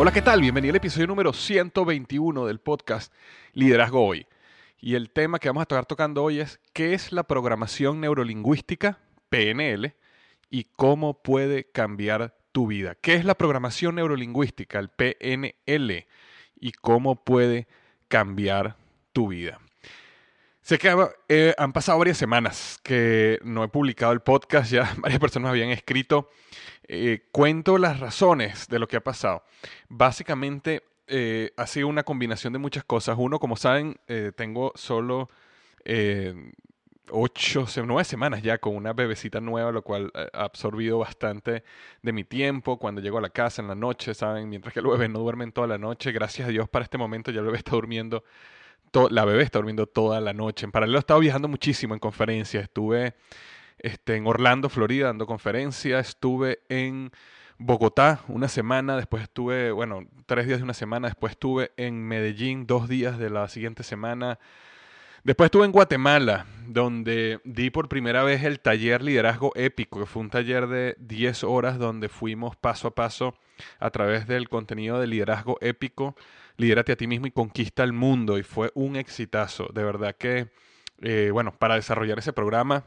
Hola, ¿qué tal? Bienvenido al episodio número 121 del podcast Liderazgo Hoy. Y el tema que vamos a estar tocando hoy es ¿qué es la programación neurolingüística, PNL, y cómo puede cambiar tu vida? ¿Qué es la programación neurolingüística, el PNL, y cómo puede cambiar tu vida? Sé que eh, han pasado varias semanas que no he publicado el podcast, ya varias personas habían escrito eh, cuento las razones de lo que ha pasado. Básicamente eh, ha sido una combinación de muchas cosas. Uno, como saben, eh, tengo solo ocho, nueve semanas ya con una bebecita nueva, lo cual ha absorbido bastante de mi tiempo. Cuando llego a la casa en la noche, ¿saben? Mientras que el bebé no duerme toda la noche, gracias a Dios para este momento ya el bebé está durmiendo. La bebé está durmiendo toda la noche. En paralelo he estado viajando muchísimo en conferencias. Estuve este, en Orlando, Florida, dando conferencia. Estuve en Bogotá una semana, después estuve, bueno, tres días de una semana, después estuve en Medellín dos días de la siguiente semana. Después estuve en Guatemala, donde di por primera vez el taller Liderazgo Épico, que fue un taller de 10 horas donde fuimos paso a paso a través del contenido de Liderazgo Épico, Lidérate a ti mismo y conquista el mundo. Y fue un exitazo. De verdad que, eh, bueno, para desarrollar ese programa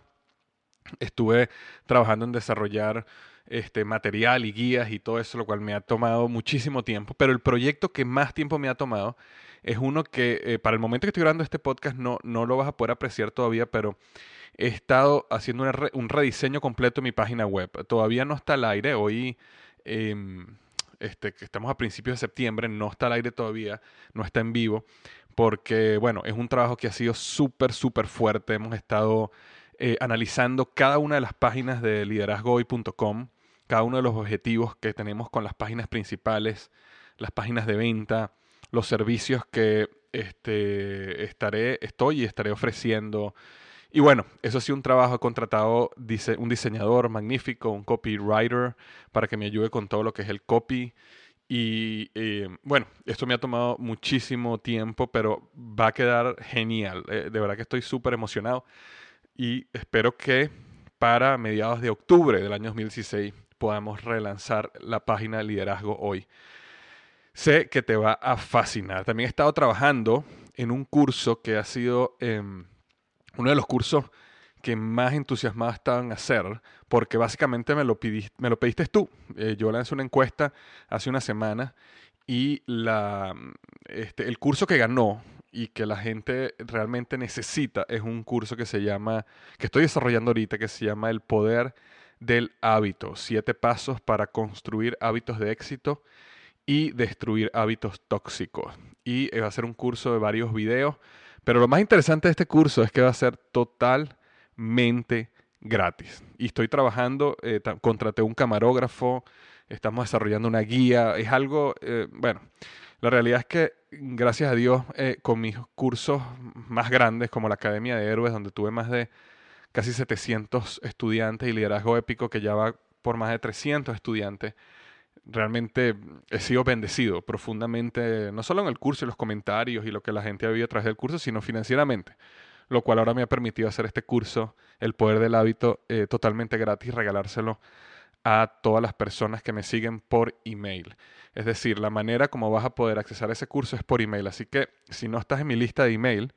estuve trabajando en desarrollar este material y guías y todo eso, lo cual me ha tomado muchísimo tiempo, pero el proyecto que más tiempo me ha tomado es uno que eh, para el momento que estoy grabando este podcast no, no lo vas a poder apreciar todavía, pero he estado haciendo un rediseño completo de mi página web. Todavía no está al aire, hoy em, este, estamos a principios de septiembre, no está al aire todavía, no está en vivo, porque bueno, es un trabajo que ha sido súper, súper fuerte, hemos estado eh, analizando cada una de las páginas de liderazgohoy.com, cada uno de los objetivos que tenemos con las páginas principales, las páginas de venta, los servicios que este, estaré, estoy y estaré ofreciendo. Y bueno, eso ha sido un trabajo. He contratado un diseñador magnífico, un copywriter, para que me ayude con todo lo que es el copy. Y eh, bueno, esto me ha tomado muchísimo tiempo, pero va a quedar genial. Eh, de verdad que estoy súper emocionado y espero que para mediados de octubre del año 2016 podamos relanzar la página Liderazgo Hoy. Sé que te va a fascinar. También he estado trabajando en un curso que ha sido em, uno de los cursos que más entusiasmado estaban a hacer, porque básicamente me lo, me lo pediste tú. Eh, yo lancé una encuesta hace una semana y la, este, el curso que ganó y que la gente realmente necesita es un curso que se llama, que estoy desarrollando ahorita, que se llama El Poder del Hábito. Siete pasos para construir hábitos de éxito y destruir hábitos tóxicos. Y va a ser un curso de varios videos. Pero lo más interesante de este curso es que va a ser totalmente gratis. Y estoy trabajando, eh, contraté un camarógrafo, estamos desarrollando una guía, es algo, eh, bueno, la realidad es que gracias a Dios eh, con mis cursos más grandes como la Academia de Héroes, donde tuve más de casi 700 estudiantes y liderazgo épico que ya va por más de 300 estudiantes, realmente he sido bendecido profundamente, no solo en el curso y los comentarios y lo que la gente ha vivido a través del curso, sino financieramente lo cual ahora me ha permitido hacer este curso, El Poder del Hábito, eh, totalmente gratis, regalárselo a todas las personas que me siguen por email. Es decir, la manera como vas a poder accesar ese curso es por email. Así que si no estás en mi lista de email,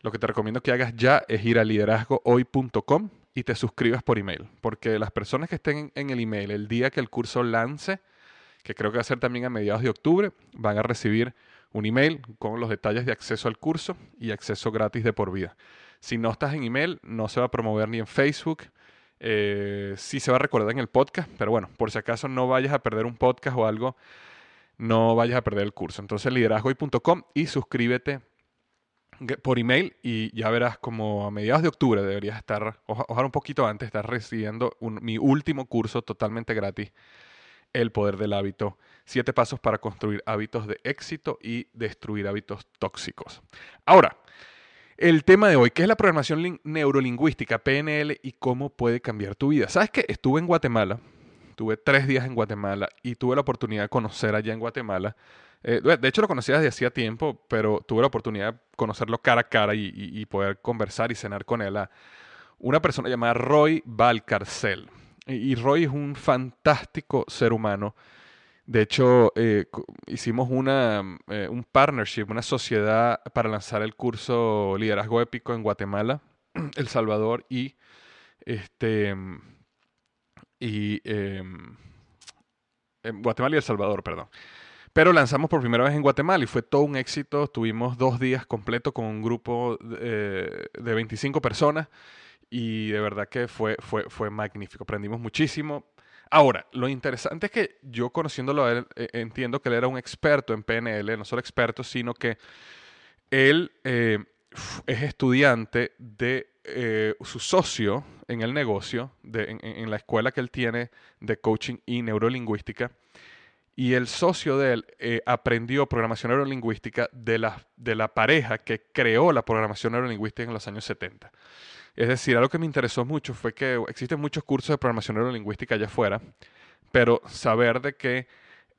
lo que te recomiendo que hagas ya es ir a liderazgohoy.com y te suscribas por email. Porque las personas que estén en el email el día que el curso lance, que creo que va a ser también a mediados de octubre, van a recibir un email con los detalles de acceso al curso y acceso gratis de por vida. Si no estás en email, no se va a promover ni en Facebook. Eh, sí se va a recordar en el podcast, pero bueno, por si acaso no vayas a perder un podcast o algo, no vayas a perder el curso. Entonces, liderazgoy.com y suscríbete por email y ya verás como a mediados de octubre deberías estar, ojalá un poquito antes, estar recibiendo mi último curso totalmente gratis, El Poder del Hábito Siete pasos para construir hábitos de éxito y destruir hábitos tóxicos. Ahora, el tema de hoy, que es la programación neurolingüística, PNL, y cómo puede cambiar tu vida. ¿Sabes qué? Estuve en Guatemala, tuve tres días en Guatemala y tuve la oportunidad de conocer allá en Guatemala. Eh, de hecho, lo conocía desde hacía tiempo, pero tuve la oportunidad de conocerlo cara a cara y, poder conversar y cenar con él. A una persona llamada Roy Valcarcel. y Roy es un fantástico ser humano de hecho, eh, hicimos una, eh, un partnership, una sociedad para lanzar el curso Liderazgo Épico en Guatemala, El Salvador y este y em, en Guatemala y El Salvador, perdón. Pero lanzamos por primera vez en Guatemala y fue todo un éxito. Tuvimos dos días completos con un grupo de, eh, de 25 personas y de verdad que fue, fue, fue magnífico. Aprendimos muchísimo. Ahora, lo interesante es que yo conociéndolo a él, eh, entiendo que él era un experto en PNL, no solo experto, sino que él eh, es estudiante de eh, su socio en el negocio, de, en, la escuela que él tiene de coaching y neurolingüística. Y el socio de él aprendió programación neurolingüística de la, de la pareja que creó la programación neurolingüística en los años 70. Es decir, algo que me interesó mucho fue que existen muchos cursos de programación neurolingüística allá afuera, pero saber de que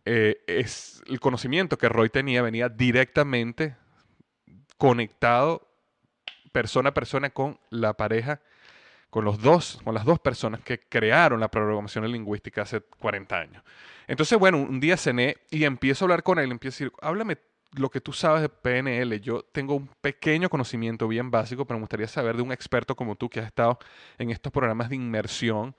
eh, es el conocimiento que Roy tenía venía directamente conectado persona a persona con la pareja, con los dos, con las dos personas que crearon la programación lingüística hace 40 años. Entonces, bueno, un día cené y empiezo a hablar con él, empiezo a decir, háblame lo que tú sabes de PNL. Yo tengo un pequeño conocimiento bien básico, pero me gustaría saber de un experto como tú que has estado en estos programas de inmersión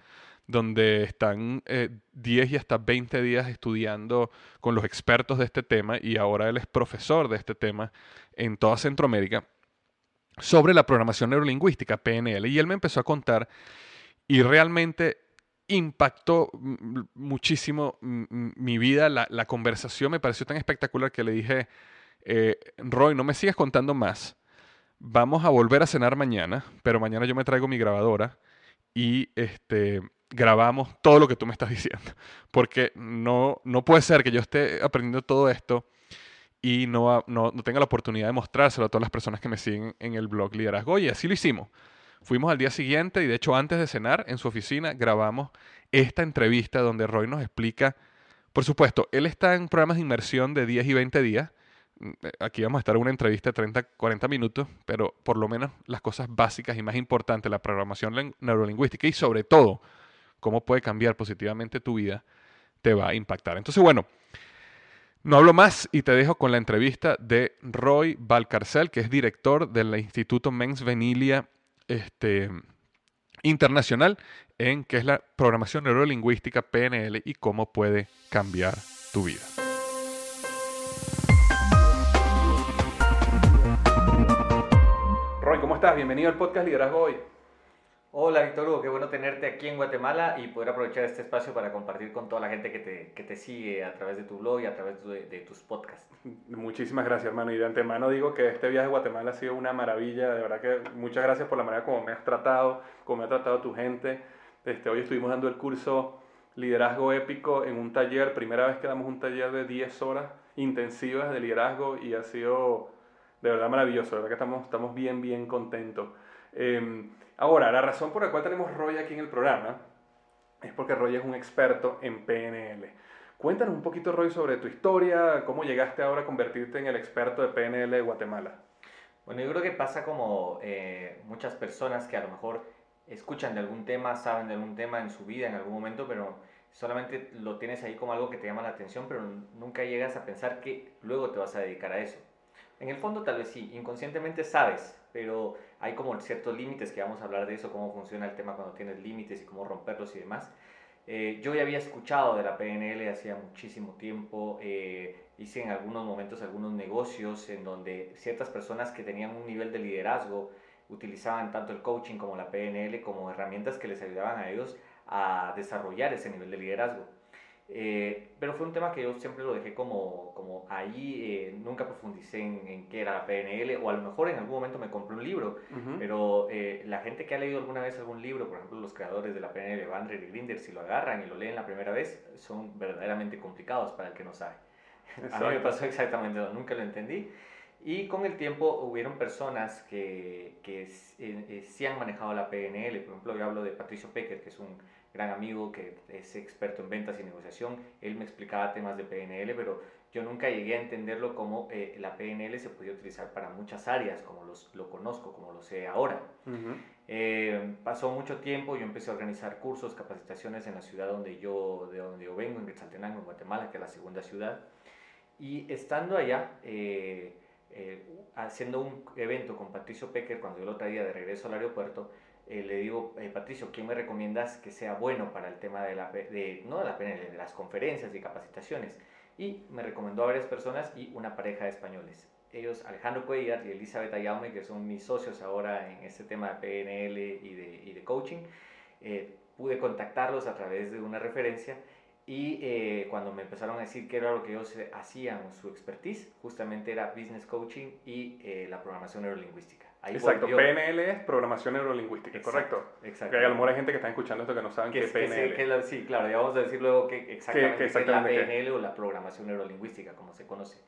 donde están 10 eh, y hasta 20 días estudiando con los expertos de este tema y ahora él es profesor de este tema en toda Centroamérica sobre la programación neurolingüística, PNL. Y él me empezó a contar y realmente impactó muchísimo mi vida, la, conversación me pareció tan espectacular que le dije, eh, Roy, no me sigas contando más, vamos a volver a cenar mañana, pero mañana yo me traigo mi grabadora y este, grabamos todo lo que tú me estás diciendo, porque no, no puede ser que yo esté aprendiendo todo esto y no, no, no tenga la oportunidad de mostrárselo a todas las personas que me siguen en el blog Liderazgo. Y así lo hicimos. Fuimos al día siguiente y de hecho antes de cenar en su oficina grabamos esta entrevista donde Roy nos explica, por supuesto, él está en programas de inmersión de 10 y 20 días. Mm, eh, aquí vamos a estar en una entrevista de 30, 40 minutos, pero por lo menos las cosas básicas y más importantes, la programación neurolingüística y sobre todo cómo puede cambiar positivamente tu vida, te va a impactar. Entonces, bueno, no hablo más y te dejo con la entrevista de Roy Valcarcel, que es director del Instituto Mens Venilia este, internacional. en qué es la programación neurolingüística PNL y cómo puede cambiar tu vida. Roy, ¿cómo estás? Bienvenido al podcast Liderazgo Hoy. Hola Víctor Hugo, qué bueno tenerte aquí en Guatemala y poder aprovechar este espacio para compartir con toda la gente que te, que te sigue a través de tu blog y a través de, de, tus podcasts. Muchísimas gracias, hermano. Y de antemano digo que este viaje a Guatemala ha sido una maravilla. De verdad que muchas gracias por la manera como me has tratado, como me ha tratado tu gente. Este, hoy estuvimos dando el curso Liderazgo Épico en un taller, primera vez que damos un taller de 10 horas intensivas de liderazgo y ha sido de verdad maravilloso. De verdad que estamos, estamos bien, bien contentos. Eh, Ahora, la razón por la cual tenemos Roy aquí en el programa es porque Roy es un experto en PNL. Cuéntanos un poquito, Roy, sobre tu historia, cómo llegaste ahora a convertirte en el experto de PNL de Guatemala. Bueno, yo creo que pasa como eh, muchas personas que a lo mejor escuchan de algún tema, saben de algún tema en su vida en algún momento, pero solamente lo tienes ahí como algo que te llama la atención, pero nunca llegas a pensar que luego te vas a dedicar a eso. En el fondo tal vez sí, inconscientemente sabes, pero hay como ciertos límites que vamos a hablar de eso, cómo funciona el tema cuando tienes límites y cómo romperlos y demás. Eh, yo ya había escuchado de la PNL hacía muchísimo tiempo, eh, hice en algunos momentos algunos negocios en donde ciertas personas que tenían un nivel de liderazgo utilizaban tanto el coaching como la PNL como herramientas que les ayudaban a ellos a desarrollar ese nivel de liderazgo. Eh, pero fue un tema que yo siempre lo dejé como, como ahí, eh, nunca profundicé en, en, qué era la PNL, o a lo mejor en algún momento me compré un libro, pero eh, la gente que ha leído alguna vez algún libro, por ejemplo los creadores de la PNL, Bandler y Grinder, si lo agarran y lo leen la primera vez, son verdaderamente complicados para el que no sabe. A mí me pasó exactamente, nunca lo entendí. Y con el tiempo hubieron personas que, que sí han manejado la PNL, por ejemplo yo hablo de Patricio Pecker, que es un gran amigo que es experto en ventas y negociación, él me explicaba temas de PNL, pero yo nunca llegué a entenderlo como eh, la PNL se podía utilizar para muchas áreas, como los, lo conozco, como lo sé ahora. Eh, pasó mucho tiempo, yo empecé a organizar cursos, capacitaciones en la ciudad donde yo, de donde yo vengo, en Quetzaltenango, en Guatemala, que es la segunda ciudad. Y estando allá, eh, haciendo un evento con Patricio Pecker, cuando yo lo traía de regreso al aeropuerto, eh, le digo, eh, Patricio, ¿quién me recomiendas que sea bueno para el tema de, la, de, no de la PNL, de las conferencias y capacitaciones? Y me recomendó a varias personas y una pareja de españoles. Ellos, Alejandro Cuellar y Elizabeth Ayaume, que son mis socios ahora en este tema de PNL y de, y de coaching, eh, pude contactarlos a través de una referencia y cuando me empezaron a decir qué era lo que ellos hacían, su expertise, justamente era business coaching y la programación neurolingüística. Exacto, PNL es programación neurolingüística, ¿correcto? Exacto. Que a lo mejor hay gente que está escuchando esto que no saben qué es PNL. sí, claro, ya vamos a decir luego qué exactamente, es la PNL o la programación neurolingüística, como se conoce.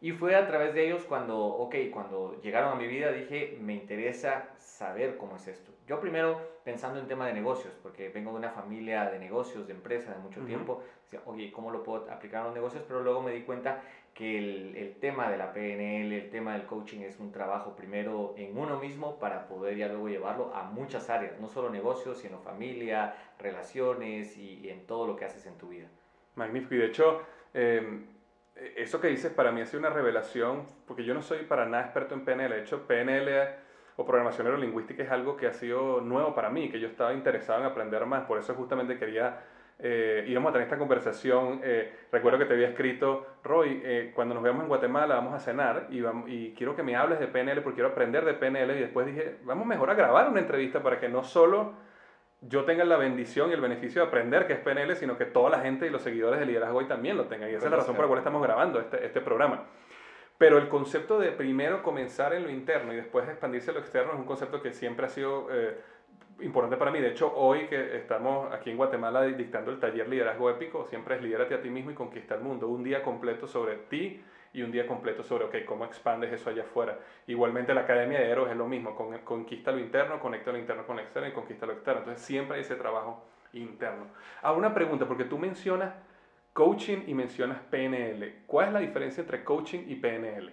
Y fue a través de ellos cuando, ok, cuando llegaron a mi vida dije, me interesa saber cómo es esto. Yo primero pensando en tema de negocios, porque vengo de una familia de negocios, de empresa de mucho tiempo, decía, oye, ¿cómo lo puedo aplicar a los negocios? Pero luego me di cuenta que el, tema de la PNL, el tema del coaching es un trabajo primero en uno mismo para poder ya luego llevarlo a muchas áreas, no solo negocios, sino familia, relaciones y, en todo lo que haces en tu vida. Magnífico. Y de hecho, em, eso que dices para mí ha sido una revelación, porque yo no soy para nada experto en PNL. De hecho, PNL o programación neurolingüística es algo que ha sido nuevo para mí, que yo estaba interesado en aprender más. Por eso justamente quería eh, íbamos a tener esta conversación. Eh, recuerdo que te había escrito, Roy, eh, cuando nos veamos en Guatemala vamos a cenar y, vamos, y quiero que me hables de PNL porque quiero aprender de PNL. Y después dije, vamos mejor a grabar una entrevista para que no solo yo tenga la bendición y el beneficio de aprender qué es PNL, sino que toda la gente y los seguidores de Liderazgo hoy también lo tengan. Y esa es la razón por la cual estamos grabando este, este programa. Pero el concepto de primero comenzar en lo interno y después expandirse a lo externo es un concepto que siempre ha sido eh, importante para mí. De hecho, hoy que estamos aquí en Guatemala dictando el taller Liderazgo Épico, siempre es lidérate a ti mismo y conquista el mundo. Un día completo sobre ti y un día completo sobre, ok, cómo expandes eso allá afuera. Igualmente la Academia de Héroes es lo mismo, con, conquista lo interno, conecta lo interno con lo externo y conquista lo externo. Entonces siempre hay ese trabajo interno. Ahora una pregunta, porque tú mencionas coaching y mencionas PNL. ¿Cuál es la diferencia entre coaching y PNL?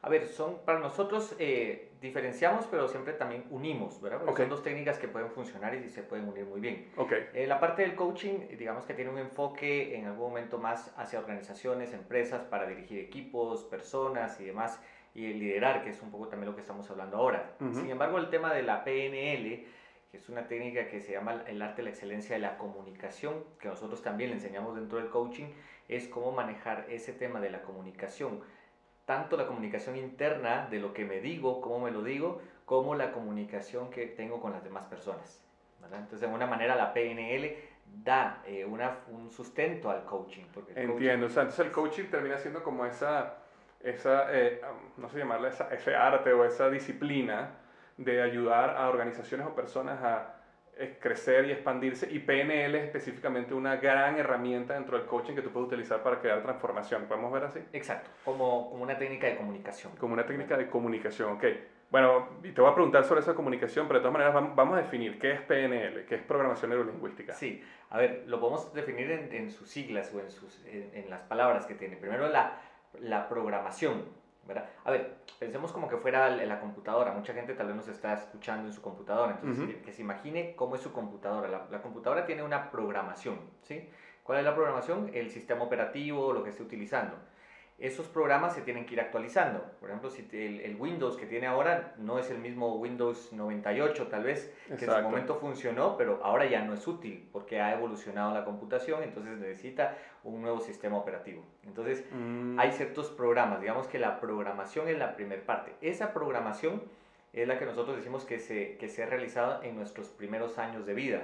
A ver, son para nosotros eh, diferenciamos, pero siempre también unimos, ¿verdad? Porque son dos técnicas que pueden funcionar y se pueden unir muy bien. Okay. Eh, la parte del coaching, digamos que tiene un enfoque en algún momento más hacia organizaciones, empresas, para dirigir equipos, personas y demás, y liderar, que es un poco también lo que estamos hablando ahora. Sin embargo, el tema de la PNL, que es una técnica que se llama el arte de la excelencia de la comunicación, que nosotros también le enseñamos dentro del coaching, es cómo manejar ese tema de la comunicación, tanto la comunicación interna de lo que me digo, cómo me lo digo, como la comunicación que tengo con las demás personas. Entonces, de alguna manera, la PNL da eh, una, un sustento al coaching. Porque Entiendo, o sea, entonces el coaching termina siendo como esa, esa eh, no sé llamarla, esa, ese arte o esa disciplina de ayudar a organizaciones o personas a crecer y expandirse y PNL es específicamente una gran herramienta dentro del coaching que tú puedes utilizar para crear transformación. ¿Podemos ver así? Exacto, como, como una técnica de comunicación. Como una técnica de comunicación, ok. Bueno, y te voy a preguntar sobre esa comunicación, pero de todas maneras vamos a definir qué es PNL, qué es programación neurolingüística. Sí, a ver, lo podemos definir en, en sus siglas o en, sus, en, las palabras que tiene. Primero la, la programación, ¿verdad? A ver, pensemos como que fuera la, computadora. Mucha gente tal vez nos está escuchando en su computadora, entonces que se imagine cómo es su computadora. La, la computadora tiene una programación, ¿sí? ¿Cuál es la programación? El sistema operativo, lo que esté utilizando esos programas se tienen que ir actualizando. Por ejemplo, si el, Windows que tiene ahora no es el mismo Windows 98 tal vez, que en su momento funcionó, pero ahora ya no es útil porque ha evolucionado la computación, entonces necesita un nuevo sistema operativo. Entonces, mm. hay ciertos programas, digamos que la programación es la primera parte. Esa programación es la que nosotros decimos que se, que se ha realizado en nuestros primeros años de vida.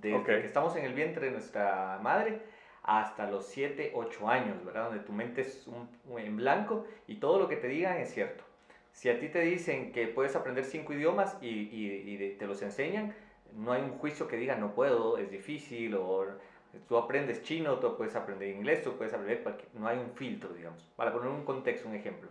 Desde que estamos en el vientre de nuestra madre hasta los 7, 8 años, ¿verdad? Donde tu mente es un, en blanco y todo lo que te digan es cierto. Si a ti te dicen que puedes aprender cinco idiomas y, te los enseñan, no hay un juicio que diga no puedo, es difícil, o tú aprendes chino, tú puedes aprender inglés, tú puedes aprender no hay un filtro, digamos. Para poner un contexto, un ejemplo.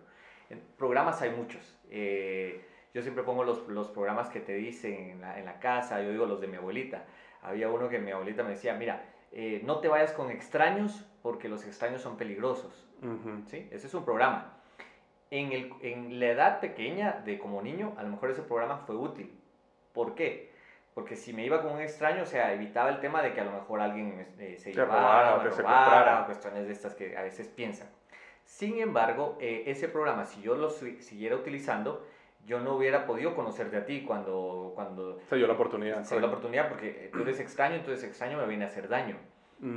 Programas hay muchos. Eh, yo siempre pongo los, los, programas que te dicen en la, en la casa, yo digo los de mi abuelita. Había uno que mi abuelita me decía, mira, eh, no te vayas con extraños porque los extraños son peligrosos. ¿sí? Ese es un programa. En, el, en, la edad pequeña de como niño, a lo mejor ese programa fue útil. ¿Por qué? Porque si me iba con un extraño, o sea, evitaba el tema de que a lo mejor alguien eh, se llevara, o robara, cuestiones de estas que a veces piensan. Sin embargo, eh, ese programa, si yo lo siguiera utilizando, yo no hubiera podido conocerte a ti cuando... cuando se dio la oportunidad. Se dio la oportunidad porque tú eres extraño, entonces extraño me viene a hacer daño.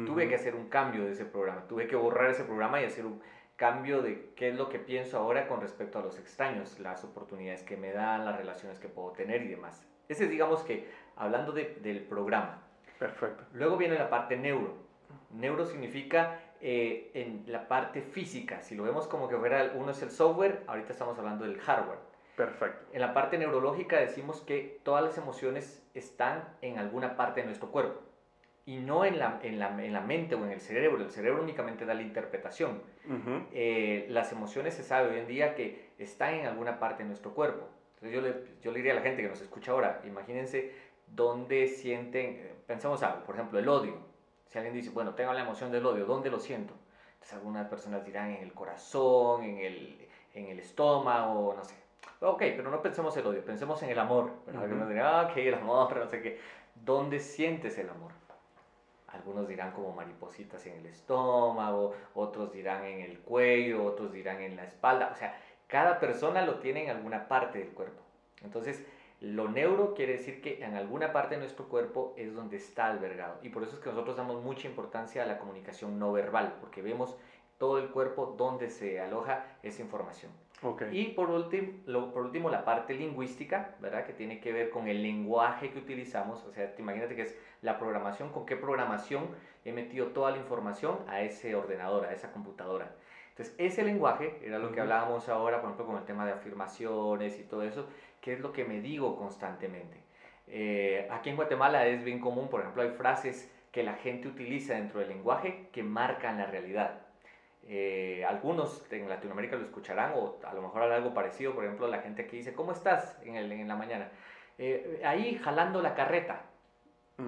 Tuve que hacer un cambio de ese programa, tuve que borrar ese programa y hacer un cambio de qué es lo que pienso ahora con respecto a los extraños, las oportunidades que me dan, las relaciones que puedo tener y demás. Ese es, digamos que, hablando de, del programa. Perfecto. Luego viene la parte neuro. Neuro significa eh, en la parte física. Si lo vemos como que fuera, uno es el software, ahorita estamos hablando del hardware. Perfecto. En la parte neurológica decimos que todas las emociones están en alguna parte de nuestro cuerpo y no en la, en la, en la mente o en el cerebro. El cerebro únicamente da la interpretación. Eh, las emociones se sabe hoy en día que están en alguna parte de nuestro cuerpo. Entonces yo le, yo le diría a la gente que nos escucha ahora, imagínense dónde sienten, pensamos algo, por ejemplo, el odio. Si alguien dice, bueno, tengo la emoción del odio, ¿dónde lo siento? Entonces algunas personas dirán en el corazón, en el, en el estómago, no sé. Ok, pero no pensemos el odio, pensemos en el amor. Algunos dirán, ah, ok, el amor, no sé qué. ¿Dónde sientes el amor? Algunos dirán como maripositas en el estómago, otros dirán en el cuello, otros dirán en la espalda. O sea, cada persona lo tiene en alguna parte del cuerpo. Entonces, lo neuro quiere decir que en alguna parte de nuestro cuerpo es donde está albergado. Y por eso es que nosotros damos mucha importancia a la comunicación no verbal, porque vemos todo el cuerpo donde se aloja esa información. Y por último, por último, la parte lingüística, ¿verdad? Que tiene que ver con el lenguaje que utilizamos. O sea, te imagínate que es la programación, con qué programación he metido toda la información a ese ordenador, a esa computadora. Entonces, ese lenguaje era lo que hablábamos ahora, por ejemplo, con el tema de afirmaciones y todo eso, que es lo que me digo constantemente. Eh, aquí en Guatemala es bien común, por ejemplo, hay frases que la gente utiliza dentro del lenguaje que marcan la realidad. Eh, algunos en Latinoamérica lo escucharán o a lo mejor algo parecido, por ejemplo, la gente que dice, ¿cómo estás en, el, en la mañana? Eh, ahí jalando la carreta.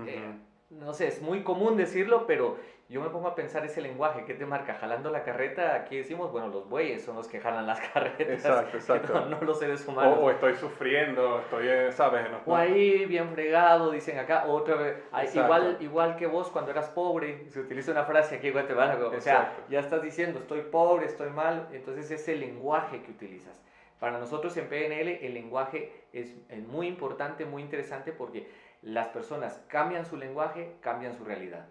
Eh, no sé, es muy común decirlo, pero yo me pongo a pensar ese lenguaje, ¿qué te marca? Jalando la carreta, aquí decimos, bueno, los bueyes son los que jalan las carretas, exacto, exacto. No, los seres humanos. O, estoy sufriendo, estoy, eh, ¿sabes? o ahí bien fregado, dicen acá, otra vez, igual, igual que vos cuando eras pobre, se utiliza una frase aquí en Guatemala, o sea, ya estás diciendo, estoy pobre, estoy mal, entonces ese lenguaje que utilizas. Para nosotros en PNL el lenguaje es, es muy importante, muy interesante porque las personas cambian su lenguaje, cambian su realidad.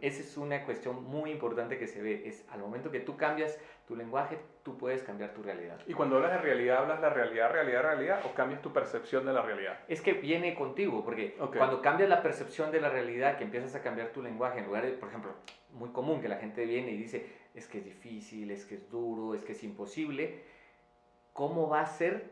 Esa es una cuestión muy importante que se ve. Es al momento que tú cambias tu lenguaje, tú puedes cambiar tu realidad. Y cuando hablas de realidad, ¿hablas de realidad, realidad, realidad o cambias tu percepción de la realidad? Es que viene contigo, porque cuando cambias la percepción de la realidad, que empiezas a cambiar tu lenguaje, en lugar de, por ejemplo, muy común que la gente viene y dice, es que es difícil, es que es duro, es que es imposible, ¿cómo va a ser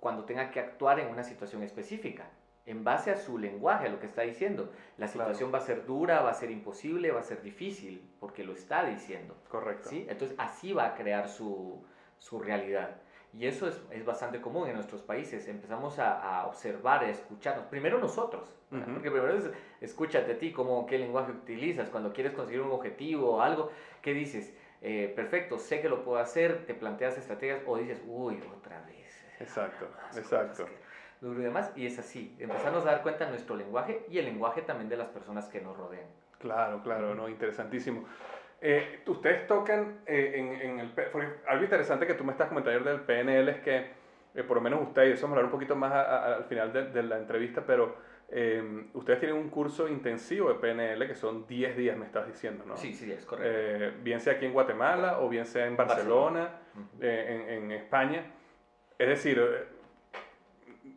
cuando tenga que actuar en una situación específica? En base a su lenguaje, a lo que está diciendo. La situación va a ser dura, va a ser imposible, va a ser difícil, porque lo está diciendo. Correcto. ¿sí? Entonces así va a crear su, su realidad. Y eso es, es, bastante común en nuestros países. Empezamos a, a observar, a escucharnos. Primero nosotros, porque primero es escúchate a ti, cómo, qué lenguaje utilizas cuando quieres conseguir un objetivo o algo. ¿Qué dices? Eh, perfecto, sé que lo puedo hacer, te planteas estrategias o dices, uy, otra vez. Exacto, exacto y demás, y es así, empezarnos a dar cuenta de nuestro lenguaje y el lenguaje también de las personas que nos rodean. Claro, claro, no, interesantísimo. Eh, ustedes tocan eh, en, en, el... Algo interesante que tú me estás comentando del PNL es que, eh, por lo menos ustedes, eso vamos a hablar un poquito más al final de, de, la entrevista, pero ustedes tienen un curso intensivo de PNL que son 10 días, me estás diciendo, ¿no? Sí, sí, es correcto. bien sea aquí en Guatemala o bien sea en Barcelona, en, en España. Es decir,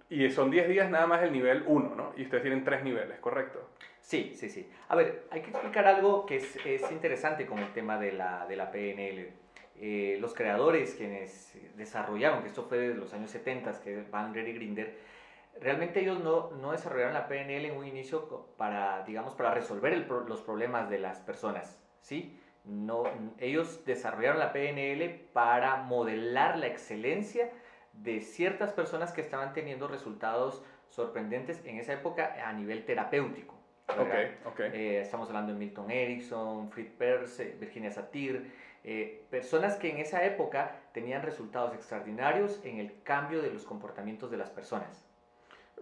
y son 10 días nada más el nivel 1, ¿no? Y ustedes tienen tres niveles, ¿correcto? Sí, sí, sí. A ver, hay que explicar algo que es, es interesante con el tema de la, de la PNL. Eh, los creadores quienes desarrollaron, que esto fue de los años 70, que Van y Grinder, realmente ellos no, no, desarrollaron la PNL en un inicio para, digamos, para resolver el, los problemas de las personas, ¿sí? No, ellos desarrollaron la PNL para modelar la excelencia de ciertas personas que estaban teniendo resultados sorprendentes en esa época a nivel terapéutico. Okay, okay. Eh, estamos hablando de Milton Erickson, Fritz Perls, Virginia Satir, eh, personas que en esa época tenían resultados extraordinarios en el cambio de los comportamientos de las personas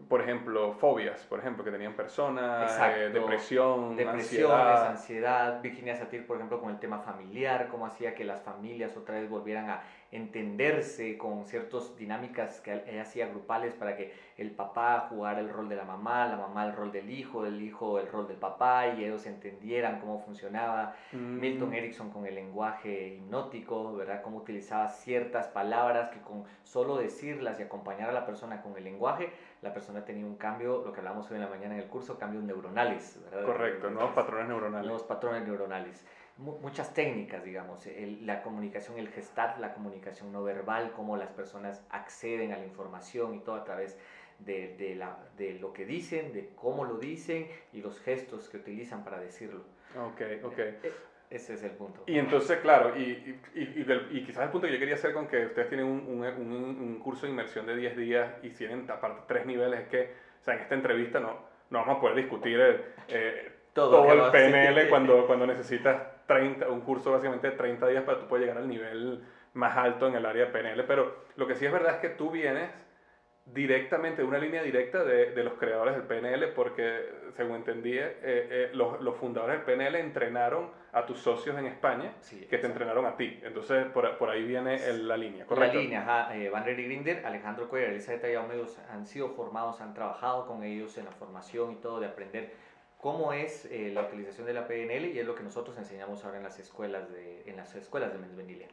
por ejemplo, fobias, por ejemplo, que tenían personas, eh, depresión, depresiones, ansiedad. Virginia Satir, por ejemplo, con el tema familiar, cómo hacía que las familias otra vez volvieran a entenderse con ciertas dinámicas que ella hacía grupales para que el papá jugara el rol de la mamá, la mamá el rol del hijo, el hijo el rol del papá y ellos entendieran cómo funcionaba. Mm. Milton Erickson con el lenguaje hipnótico, ¿verdad? Cómo utilizaba ciertas palabras que con solo decirlas y acompañar a la persona con el lenguaje la persona tenía un cambio, lo que hablamos hoy en la mañana en el curso, cambios neuronales. ¿verdad? Correcto, nuevos patrones neuronales. Nuevos patrones neuronales. Muchas técnicas, digamos, la comunicación, el gestar, la comunicación no verbal, cómo las personas acceden a la información y todo a través de, de, la, de lo que dicen, de cómo lo dicen y los gestos que utilizan para decirlo. Ok, ok. Eh, eh, ese es el punto. Y entonces, claro, y, y, y, quizás el punto que yo quería hacer con que ustedes tienen un, un, un, curso de inmersión de 10 días y tienen aparte tres niveles, es que, o sea, en esta entrevista no, no vamos a poder discutir eh, todo, el PNL cuando, cuando necesitas 30, un curso básicamente de 30 días para tú puedas llegar al nivel más alto en el área de PNL, pero lo que sí es verdad es que tú vienes directamente, una línea directa de, de, los creadores del PNL, porque según entendí, eh, eh, los, los, fundadores del PNL entrenaron a tus socios en España, que te entrenaron a ti. Entonces, por, por ahí viene la línea, ¿correcto? La línea, ajá. Eh, Van Grinder, Alejandro Cuellar, Elizabeth Ayaumedos han sido formados, han trabajado con ellos en la formación y todo, de aprender cómo es la utilización de la PNL y es lo que nosotros enseñamos ahora en las escuelas de, en las escuelas de Mensvenilia.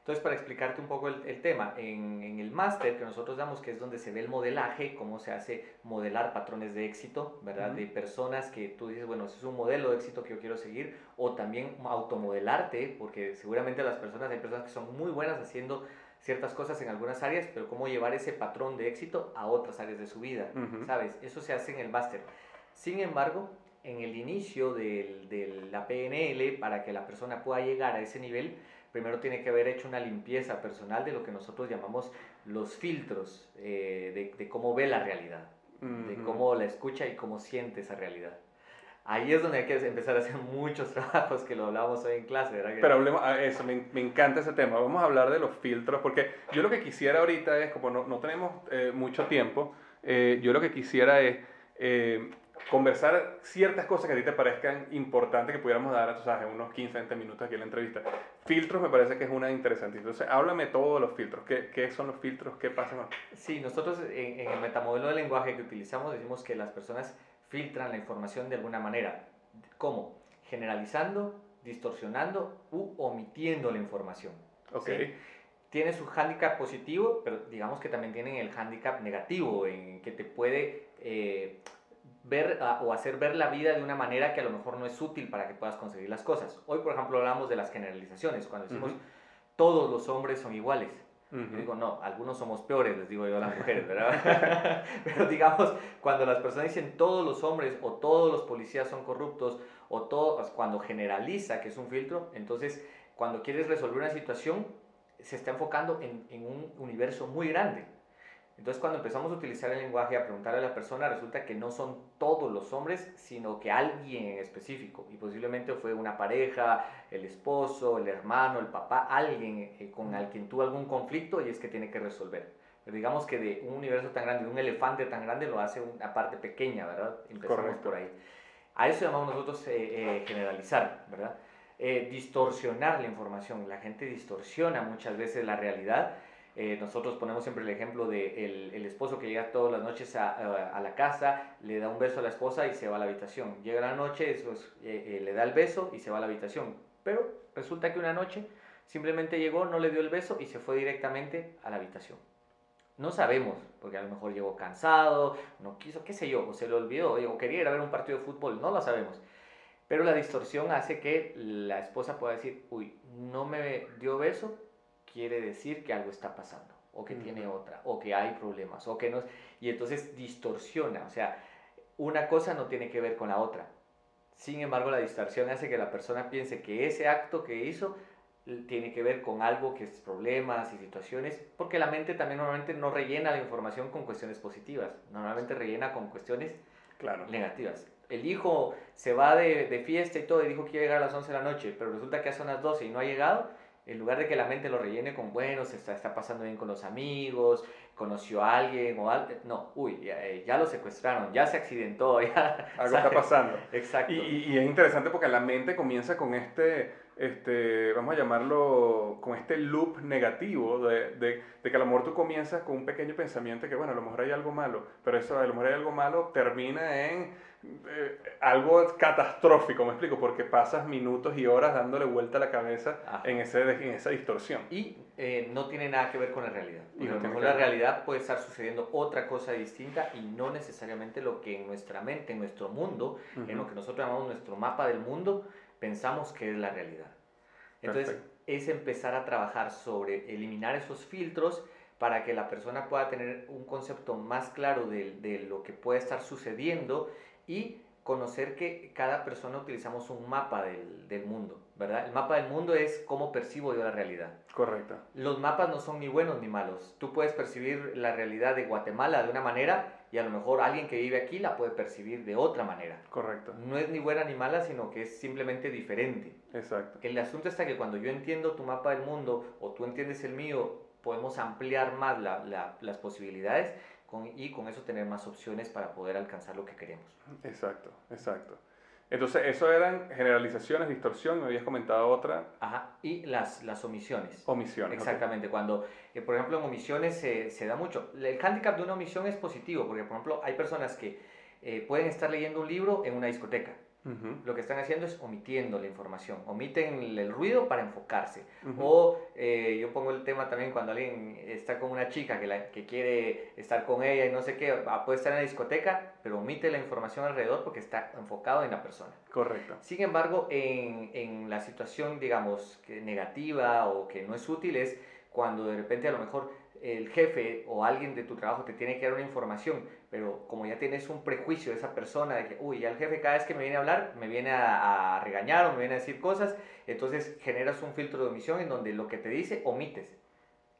Entonces, para explicarte un poco el, tema, en, el máster que nosotros damos, que es donde se ve el modelaje, cómo se hace modelar patrones de éxito, ¿verdad? De personas que tú dices, bueno, ese es un modelo de éxito que yo quiero seguir, o también automodelarte, porque seguramente las personas, hay personas que son muy buenas haciendo ciertas cosas en algunas áreas, pero cómo llevar ese patrón de éxito a otras áreas de su vida, ¿sabes? Eso se hace en el máster. Sin embargo, en el inicio de, de la PNL, para que la persona pueda llegar a ese nivel, primero tiene que haber hecho una limpieza personal de lo que nosotros llamamos los filtros eh, de, cómo ve la realidad, de cómo la escucha y cómo siente esa realidad. Ahí es donde hay que empezar a hacer muchos trabajos que lo hablábamos hoy en clase, ¿verdad? Pero hablemos, ah, eso, me, me, encanta ese tema. Vamos a hablar de los filtros, porque yo lo que quisiera ahorita es, como no, no tenemos eh, mucho tiempo, eh, yo lo que quisiera es conversar ciertas cosas que a ti te parezcan importantes que pudiéramos dar, tú sabes, unos 15, 20 minutos aquí en la entrevista. Filtros me parece que es una interesante. Entonces, háblame todo de los filtros. ¿Qué, qué son los filtros? ¿Qué pasa? Sí, nosotros en, en el metamodelo de lenguaje que utilizamos decimos que las personas filtran la información de alguna manera. ¿Cómo? Generalizando, distorsionando u omitiendo la información. Ok. ¿sí? Tiene su hándicap positivo, pero digamos que también tienen el hándicap negativo, en que te puede eh, ver a- o hacer ver la vida de una manera que a lo mejor no es útil para que puedas conseguir las cosas. Hoy, por ejemplo, hablamos de las generalizaciones, cuando decimos todos los hombres son iguales. Yo digo, no, algunos somos peores, les digo yo a las mujeres, ¿verdad? Pero digamos, cuando las personas dicen todos los hombres o todos los policías son corruptos o todo, cuando generaliza que es un filtro, entonces cuando quieres resolver una situación se está enfocando en, en un universo muy grande. Entonces cuando empezamos a utilizar el lenguaje a preguntarle a la persona, resulta que no son todos los hombres, sino que alguien en específico. Y posiblemente fue una pareja, el esposo, el hermano, el papá, alguien eh, con al quien tuvo algún conflicto y es que tiene que resolver. Pero digamos que de un universo tan grande, de un elefante tan grande, lo hace una parte pequeña, ¿verdad? Empezamos Correcto. por ahí. A eso llamamos nosotros eh, eh, generalizar, ¿verdad? Eh, distorsionar la información. La gente distorsiona muchas veces la realidad. Eh, nosotros ponemos siempre el ejemplo de el, el esposo que llega todas las noches a, a- a la casa, le da un beso a la esposa y se va a la habitación. Llega la noche, eso es, eh, eh, le da el beso y se va a la habitación. Pero resulta que una noche simplemente llegó, no le dio el beso y se fue directamente a la habitación. No sabemos, porque a lo mejor llegó cansado, no quiso, qué sé yo, o se le olvidó, o quería ir a ver un partido de fútbol, no lo sabemos. Pero la distorsión hace que la esposa pueda decir, uy, no me dio beso, quiere decir que algo está pasando, o que tiene Ujú. otra, o que hay problemas, o que no. Y entonces distorsiona, o sea, una cosa no tiene que ver con la otra. Sin embargo, la distorsión hace que la persona piense que ese acto que hizo tiene que ver con algo que es problemas y situaciones, porque la mente también normalmente no rellena la información con cuestiones positivas, normalmente rellena con cuestiones Claro. negativas. El hijo se va de, de fiesta y todo y dijo que iba a llegar a las 11 de la noche, pero resulta que son las 12 y no ha llegado. En lugar de que la mente lo rellene con, bueno, se está, está pasando bien con los amigos, conoció a alguien o algo. No, uy, ya, eh, ya lo secuestraron, ya se accidentó, ya. Algo está pasando. Exacto. Y, y- y es interesante porque la mente comienza con este, este, vamos a llamarlo, con este loop negativo de, de, de que a lo mejor tú comienzas con un pequeño pensamiento que, bueno, a lo mejor hay algo malo, pero eso a lo mejor hay algo malo termina en eh, algo catastrófico, me explico, porque pasas minutos y horas dándole vuelta a la cabeza Ajá. en, ese, en esa distorsión. Y eh, no tiene nada que ver con la realidad. Y no a lo mejor la realidad puede estar sucediendo otra cosa distinta y no necesariamente lo que en nuestra mente, en nuestro mundo, en lo que nosotros llamamos nuestro mapa del mundo, pensamos que es la realidad. Entonces, Perfecto. es empezar a trabajar sobre eliminar esos filtros para que la persona pueda tener un concepto más claro de, de lo que puede estar sucediendo y conocer que cada persona utilizamos un mapa del, del mundo, ¿verdad? El mapa del mundo es cómo percibo yo la realidad. Correcto. Los mapas no son ni buenos ni malos. Tú puedes percibir la realidad de Guatemala de una manera y a lo mejor alguien que vive aquí la puede percibir de otra manera. Correcto. No es ni buena ni mala, sino que es simplemente diferente. Exacto. El asunto está que cuando yo entiendo tu mapa del mundo o tú entiendes el mío, podemos ampliar más la- la- las posibilidades con- y con eso tener más opciones para poder alcanzar lo que queremos. Exacto, exacto. Entonces, eso eran generalizaciones, distorsión, me habías comentado otra, Ajá. Y las, las omisiones. omisiones. Exactamente, cuando, eh, por ejemplo, en omisiones se, se da mucho. El handicap de una omisión es positivo, porque, por ejemplo, hay personas que eh, pueden estar leyendo un libro en una discoteca. Ujú, Lo que están haciendo es omitiendo la información, omiten el, el ruido para enfocarse. ujú. O eh, yo pongo el tema también cuando alguien está con una chica que, la, que quiere estar con ella y no sé qué, ah, puede estar en la discoteca, pero omite la información alrededor porque está enfocado en la persona. Correcto. Sin embargo, en, en la situación, digamos, que negativa o que no es útil es cuando de repente a lo mejor el jefe o alguien de tu trabajo te tiene que dar una información, pero como ya tienes un prejuicio de esa persona, de que, uy, ya el jefe cada vez que me viene a hablar me viene a, a regañar o me viene a decir cosas, entonces generas un filtro de omisión en donde lo que te dice omites.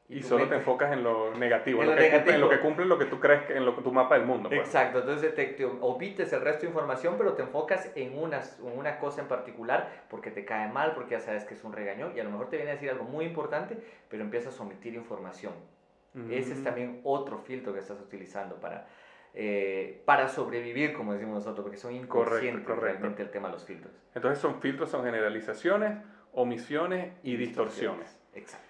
Y tu solo te mente- enfocas en lo negativo, En lo lo, que cumple, negativo. en lo que cumple lo que tú crees que en lo tu mapa del mundo. pues. Exacto, entonces te, te omites el resto de información, pero te enfocas en una, en una cosa en particular porque te cae mal, porque ya sabes que es un regañón y a lo mejor te viene a decir algo muy importante, pero empiezas a omitir información. Mm. Ese es también otro filtro que estás utilizando para, eh, para sobrevivir, como decimos nosotros, porque son inconscientes realmente el tema de los filtros. Entonces son filtros, son generalizaciones, omisiones y, distorsiones. Exacto.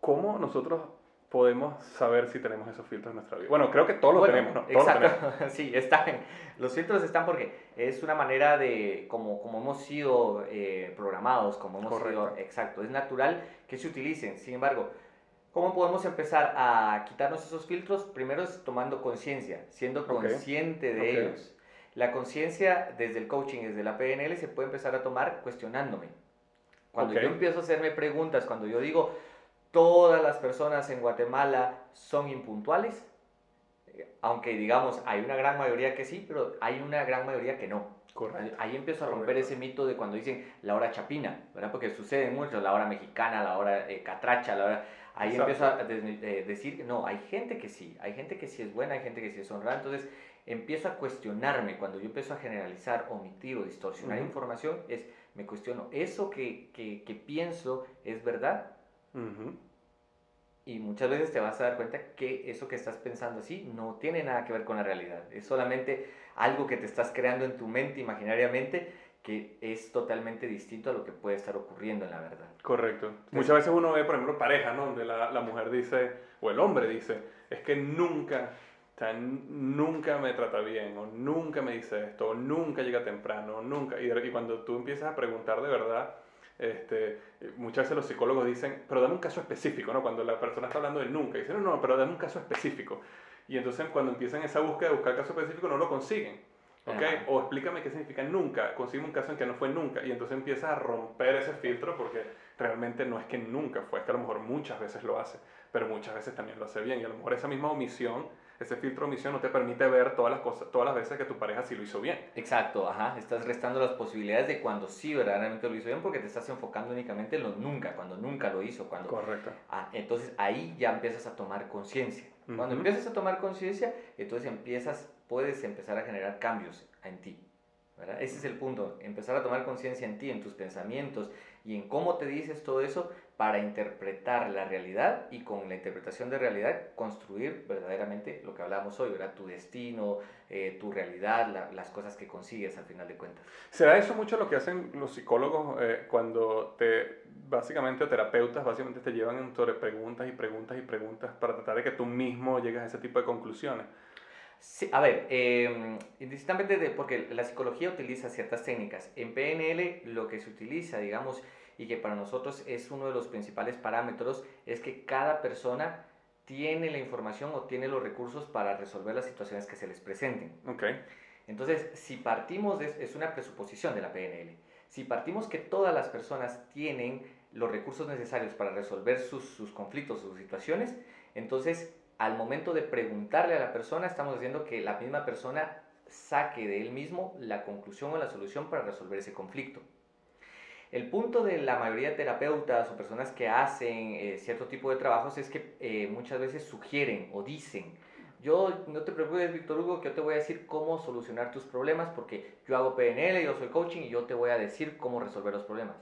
¿Cómo nosotros podemos saber si tenemos esos filtros en nuestra vida? Bueno, creo que todos lo tenemos, ¿no? exacto, sí, están. Los filtros están porque es una manera de, como, como hemos sido eh, programados, como hemos sido, exacto, es natural que se utilicen. Sin embargo, ¿Cómo podemos empezar a quitarnos esos filtros? Primero es tomando conciencia, siendo consciente de ellos. La conciencia desde el coaching, desde la PNL, se puede empezar a tomar cuestionándome. Cuando yo empiezo a hacerme preguntas, cuando yo digo, todas las personas en Guatemala son impuntuales, aunque digamos, hay una gran mayoría que sí, pero hay una gran mayoría que no. Correcto. Ahí empiezo a romper ese mito de cuando dicen la hora chapina, ¿verdad? Porque sucede mucho, la hora mexicana, la hora eh, catracha, la hora... Ahí empiezo a eh, decir, no, hay gente que sí, hay gente que sí es buena, hay gente que sí es honrada, entonces empiezo a cuestionarme, cuando yo empiezo a generalizar, omitir o distorsionar información, es, me cuestiono, ¿eso que, que, que pienso es verdad? Y muchas veces te vas a dar cuenta que eso que estás pensando así no tiene nada que ver con la realidad, es solamente algo que te estás creando en tu mente imaginariamente que es totalmente distinto a lo que puede estar ocurriendo en la verdad. Correcto. Muchas veces uno ve, por ejemplo, pareja, ¿no? Donde la, la mujer dice, o el hombre dice, es que nunca, o sea, nunca me trata bien, o nunca me dice esto, o nunca llega temprano, nunca. Y, y cuando tú empiezas a preguntar de verdad, este, muchas veces los psicólogos dicen, pero dame un caso específico, ¿no? Cuando la persona está hablando de nunca, dicen, no, no, pero dame un caso específico. Y entonces cuando empiezan esa búsqueda de buscar caso específico, no lo consiguen. ¿Okay? O explícame qué significa nunca, consigue un caso en que no fue nunca y entonces empiezas a romper ese filtro porque realmente no es que nunca fue, es que a lo mejor muchas veces lo hace, pero muchas veces también lo hace bien y a lo mejor esa misma omisión, ese filtro de omisión no te permite ver todas las cosas, todas las veces que tu pareja sí lo hizo bien. Exacto, ajá, estás restando las posibilidades de cuando sí verdaderamente lo hizo bien porque te estás enfocando únicamente en lo nunca, cuando nunca lo hizo, cuando... Correcto. Ah, entonces ahí ya empiezas a tomar conciencia. Cuando empiezas a tomar conciencia, entonces empiezas, puedes empezar a generar cambios en ti. Ese es el punto, empezar a tomar conciencia en ti, en tus pensamientos y en cómo te dices todo eso para interpretar la realidad y con la interpretación de realidad construir verdaderamente lo que hablábamos hoy, ¿verdad? tu destino, eh, tu realidad, las cosas que consigues al final de cuentas. ¿Será eso mucho lo que hacen los psicólogos eh, cuando te, básicamente terapeutas, básicamente te llevan sobre preguntas y preguntas y preguntas para tratar de que tú mismo llegues a ese tipo de conclusiones? Sí, a ver, eh, indistintamente de, porque la psicología utiliza ciertas técnicas. En PNL lo que se utiliza, digamos, y que para nosotros es uno de los principales parámetros, es que cada persona tiene la información o tiene los recursos para resolver las situaciones que se les presenten. Okay. Entonces, si partimos, de, es una presuposición de la PNL, si partimos que todas las personas tienen los recursos necesarios para resolver sus, sus conflictos, sus situaciones, entonces al momento de preguntarle a la persona, estamos diciendo que la misma persona saque de él mismo la conclusión o la solución para resolver ese conflicto. El punto de la mayoría de terapeutas o personas que hacen eh, cierto tipo de trabajos es que eh, muchas veces sugieren o dicen, yo no te preocupes, Víctor Hugo, que yo te voy a decir cómo solucionar tus problemas porque yo hago PNL, yo soy coaching y yo te voy a decir cómo resolver los problemas.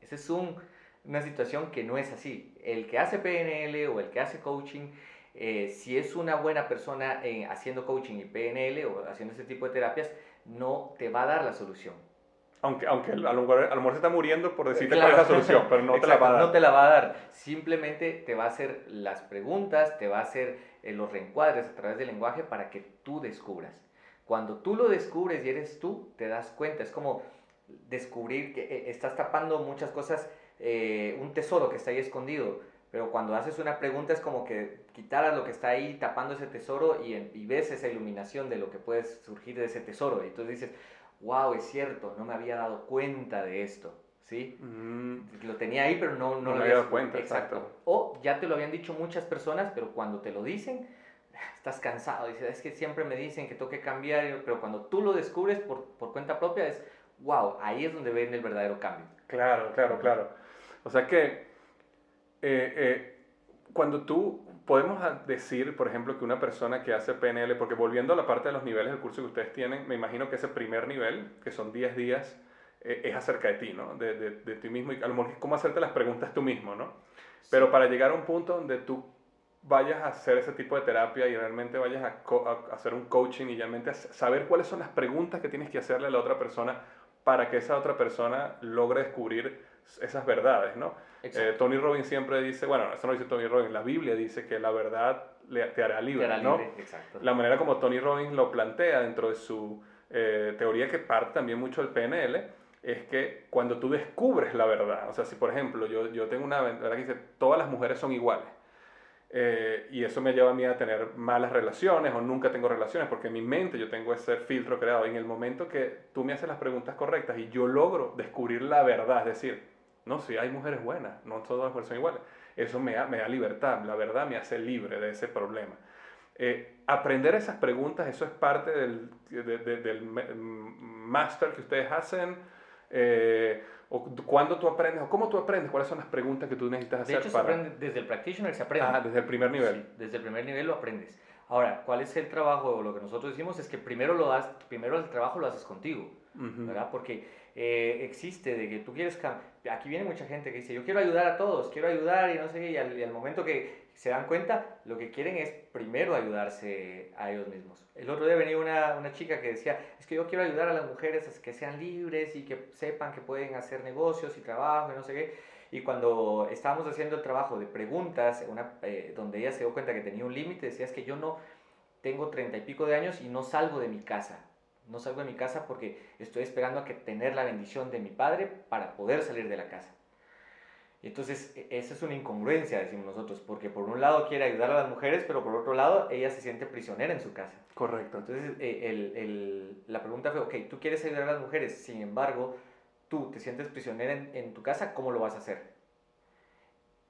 Esa es una situación que no es así. El que hace PNL o el que hace coaching eh, si es una buena persona eh, haciendo coaching y PNL o haciendo ese tipo de terapias, no te va a dar la solución. Aunque, aunque a, lo mejor, se está muriendo por decirte cuál es la solución, pero no te la va a dar. No te la va a dar. Simplemente te va a hacer las preguntas, te va a hacer eh, los reencuadres a través del lenguaje para que tú descubras. Cuando tú lo descubres y eres tú, te das cuenta. Es como descubrir que estás tapando muchas cosas, un tesoro que está ahí escondido pero cuando haces una pregunta es como que quitaras lo que está ahí tapando ese tesoro y, y ves esa iluminación de lo que puede surgir de ese tesoro. Y entonces dices, wow, es cierto, no me había dado cuenta de esto. ¿Sí? Mm. Lo tenía ahí, pero no, no, lo había dado cuenta. Exacto. O ya te lo habían dicho muchas personas, pero cuando te lo dicen, estás cansado. Dices, es que siempre me dicen que tengo que cambiar, pero cuando tú lo descubres por, por cuenta propia, es wow, ahí es donde ven el verdadero cambio. Claro, claro, claro. O sea que eh, eh, cuando tú podemos decir, por ejemplo, que una persona que hace PNL, porque volviendo a la parte de los niveles del curso que ustedes tienen, me imagino que ese primer nivel, que son 10 días, eh, es acerca de ti, ¿no? De, de, ti mismo y a lo mejor cómo hacerte las preguntas tú mismo, ¿no? Pero para llegar a un punto donde tú vayas a hacer ese tipo de terapia y realmente vayas a, a hacer un coaching y realmente saber cuáles son las preguntas que tienes que hacerle a la otra persona para que esa otra persona logre descubrir esas verdades, ¿no? Eh, Tony Robbins siempre dice, bueno, eso no dice Tony Robbins, la Biblia dice que la verdad te hará libre, ¿no? La manera como Tony Robbins lo plantea dentro de su eh, teoría que parte también mucho del PNL, es que cuando tú descubres la verdad, o sea, si por ejemplo yo, yo tengo una verdad que dice, todas las mujeres son iguales, eh, y eso me lleva a mí a tener malas relaciones o nunca tengo relaciones porque en mi mente yo tengo ese filtro creado. Y en el momento que tú me haces las preguntas correctas y yo logro descubrir la verdad, es decir, no, si hay mujeres buenas, no todas las mujeres son iguales, eso me da, me da libertad, la verdad me hace libre de ese problema. Eh, aprender esas preguntas, eso es parte del, del máster que ustedes hacen. Eh, o cuándo tú aprendes, o cómo tú aprendes, cuáles son las preguntas que tú necesitas hacer. De hecho, se aprende, desde el practitioner se aprende. Ah, desde el primer nivel. desde el primer nivel lo aprendes. Ahora, ¿cuál es el trabajo? O lo que nosotros decimos es que primero, lo das, primero el trabajo lo haces contigo, ¿verdad? Porque eh, existe de que tú quieres... Aquí viene mucha gente que dice, yo quiero ayudar a todos, quiero ayudar y no sé qué, y al, y al momento que se dan cuenta, lo que quieren es primero ayudarse a ellos mismos. El otro día venía una, una, chica que decía, es que yo quiero ayudar a las mujeres a que sean libres y que sepan que pueden hacer negocios y trabajo y no sé qué. Y cuando estábamos haciendo el trabajo de preguntas, una, eh, donde ella se dio cuenta que tenía un límite, decía, es que yo no tengo treinta y pico de años y no salgo de mi casa. No salgo de mi casa porque estoy esperando a que tener la bendición de mi padre para poder salir de la casa. Entonces, e, esa es una incongruencia, decimos nosotros, porque por un lado quiere ayudar a las mujeres, pero por otro lado ella se siente prisionera en su casa. Correcto. Entonces, e, el, el, la pregunta fue, ok, tú quieres ayudar a las mujeres, sin embargo, tú te sientes prisionera en, en tu casa, ¿cómo lo vas a hacer?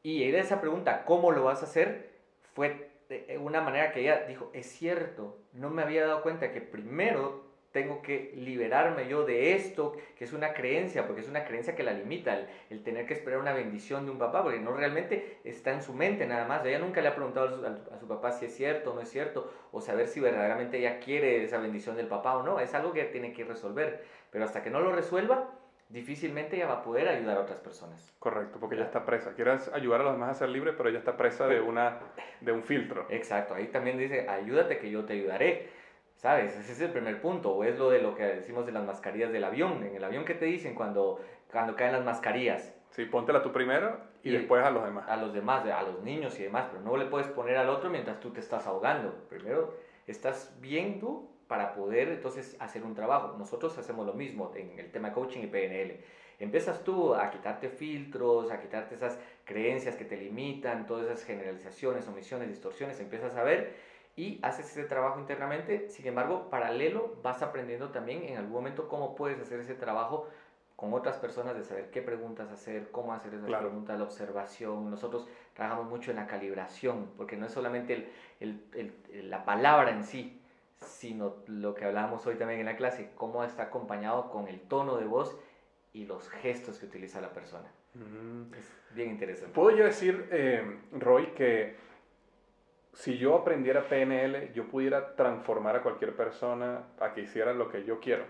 Y esa pregunta, ¿cómo lo vas a hacer? Fue de una manera que ella dijo, es cierto, no me había dado cuenta que primero tengo que liberarme yo de esto, que es una creencia, porque es una creencia que la limita, el, tener que esperar una bendición de un papá, porque no realmente está en su mente nada más. Ella nunca le ha preguntado a su, papá si es cierto o no es cierto, o saber si verdaderamente ella quiere esa bendición del papá o no. Es algo que tiene que resolver, pero hasta que no lo resuelva, difícilmente ella va a poder ayudar a otras personas. Correcto, porque ella está presa. Quieres ayudar a los demás a ser libre, pero ella está presa de, una, de un filtro. Exacto, ahí también dice, ayúdate que yo te ayudaré. ¿Sabes? Ese es el primer punto. O es lo de lo que decimos de las mascarillas del avión. En el avión, ¿qué te dicen cuando, cuando caen las mascarillas? Sí, póntela tú primero y, después a los demás. A los demás, a los niños y demás. Pero no le puedes poner al otro mientras tú te estás ahogando. Primero estás bien tú para poder entonces hacer un trabajo. Nosotros hacemos lo mismo en el tema coaching y PNL. Empiezas tú a quitarte filtros, a quitarte esas creencias que te limitan, todas esas generalizaciones, omisiones, distorsiones. Empiezas a ver y haces ese trabajo internamente. Sin embargo, paralelo, vas aprendiendo también en algún momento cómo puedes hacer ese trabajo con otras personas de saber qué preguntas hacer, cómo hacer esas preguntas, la observación. Nosotros trabajamos mucho en la calibración, porque no es solamente el, el, la palabra en sí, sino lo que hablábamos hoy también en la clase, cómo está acompañado con el tono de voz y los gestos que utiliza la persona. Mm. Es bien interesante. ¿Puedo yo decir, eh, Roy, que si yo aprendiera PNL, yo pudiera transformar a cualquier persona a que hiciera lo que yo quiero.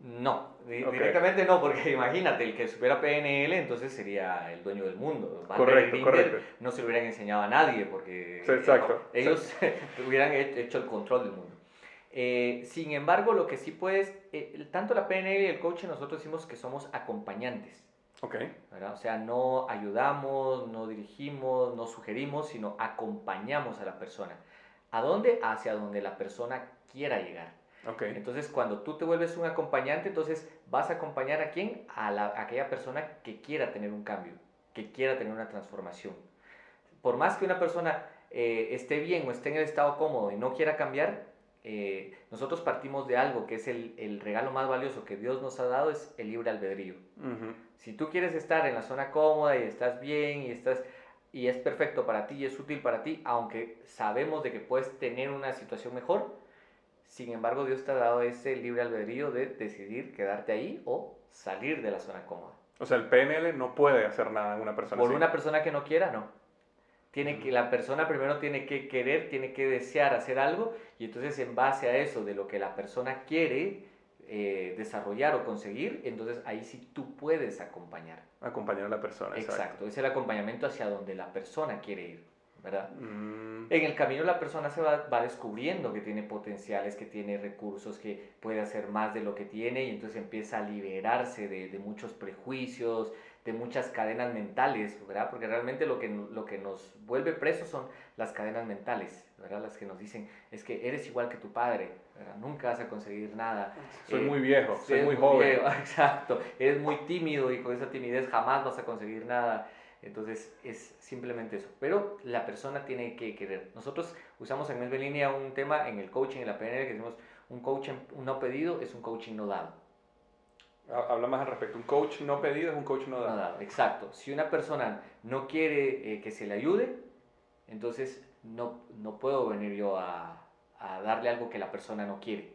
No, directamente no, porque imagínate, el que supiera PNL entonces sería el dueño del mundo. correcto, correcto. No se lo hubieran enseñado a nadie porque exacto, ellos hubieran hecho el control del mundo. Eh, sin embargo, lo que sí puedes, eh, tanto la PNL y el coaching nosotros decimos que somos acompañantes. Ok. O sea, no ayudamos, no dirigimos, no sugerimos, sino acompañamos a la persona. ¿A dónde? Hacia donde la persona quiera llegar. Okay. Entonces, cuando tú te vuelves un acompañante, entonces vas a acompañar a quién? A, la, aquella persona que quiera tener un cambio, que quiera tener una transformación. Por más que una persona eh, esté bien o esté en el estado cómodo y no quiera cambiar, eh, nosotros partimos de algo que es el, el, regalo más valioso que Dios nos ha dado, es el libre albedrío. Si tú quieres estar en la zona cómoda y estás bien y estás y es perfecto para ti y es útil para ti, aunque sabemos de que puedes tener una situación mejor, sin embargo Dios te ha dado ese libre albedrío de decidir quedarte ahí o salir de la zona cómoda. O sea, el PNL no puede hacer nada en una persona Por una persona que no quiera, no. Tiene que, la persona primero tiene que querer, tiene que desear hacer algo y entonces en base a eso, de lo que la persona quiere eh, desarrollar o conseguir, entonces ahí sí tú puedes acompañar. Acompañar a la persona. Exacto. es el acompañamiento hacia donde la persona quiere ir. ¿verdad? Mm. En el camino la persona se va, va, descubriendo que tiene potenciales, que tiene recursos, que puede hacer más de lo que tiene y entonces empieza a liberarse de, de muchos prejuicios, de muchas cadenas mentales, ¿verdad? Porque realmente lo que, lo que nos vuelve presos son las cadenas mentales, ¿verdad? Las que nos dicen, es que eres igual que tu padre, ¿verdad? Nunca vas a conseguir nada. Soy muy viejo, soy muy joven. exacto, eres muy tímido y con esa timidez jamás vas a conseguir nada. Entonces es simplemente eso. Pero la persona tiene que querer. Nosotros usamos en Mesbe Línea un tema en el coaching, en la PNL, que decimos un coaching no pedido es un coaching no dado. Habla más al respecto. Un coach no pedido es un coach no dado. exacto. Si una persona no quiere eh, que se le ayude, entonces no, no puedo venir yo a, a, darle algo que la persona no quiere.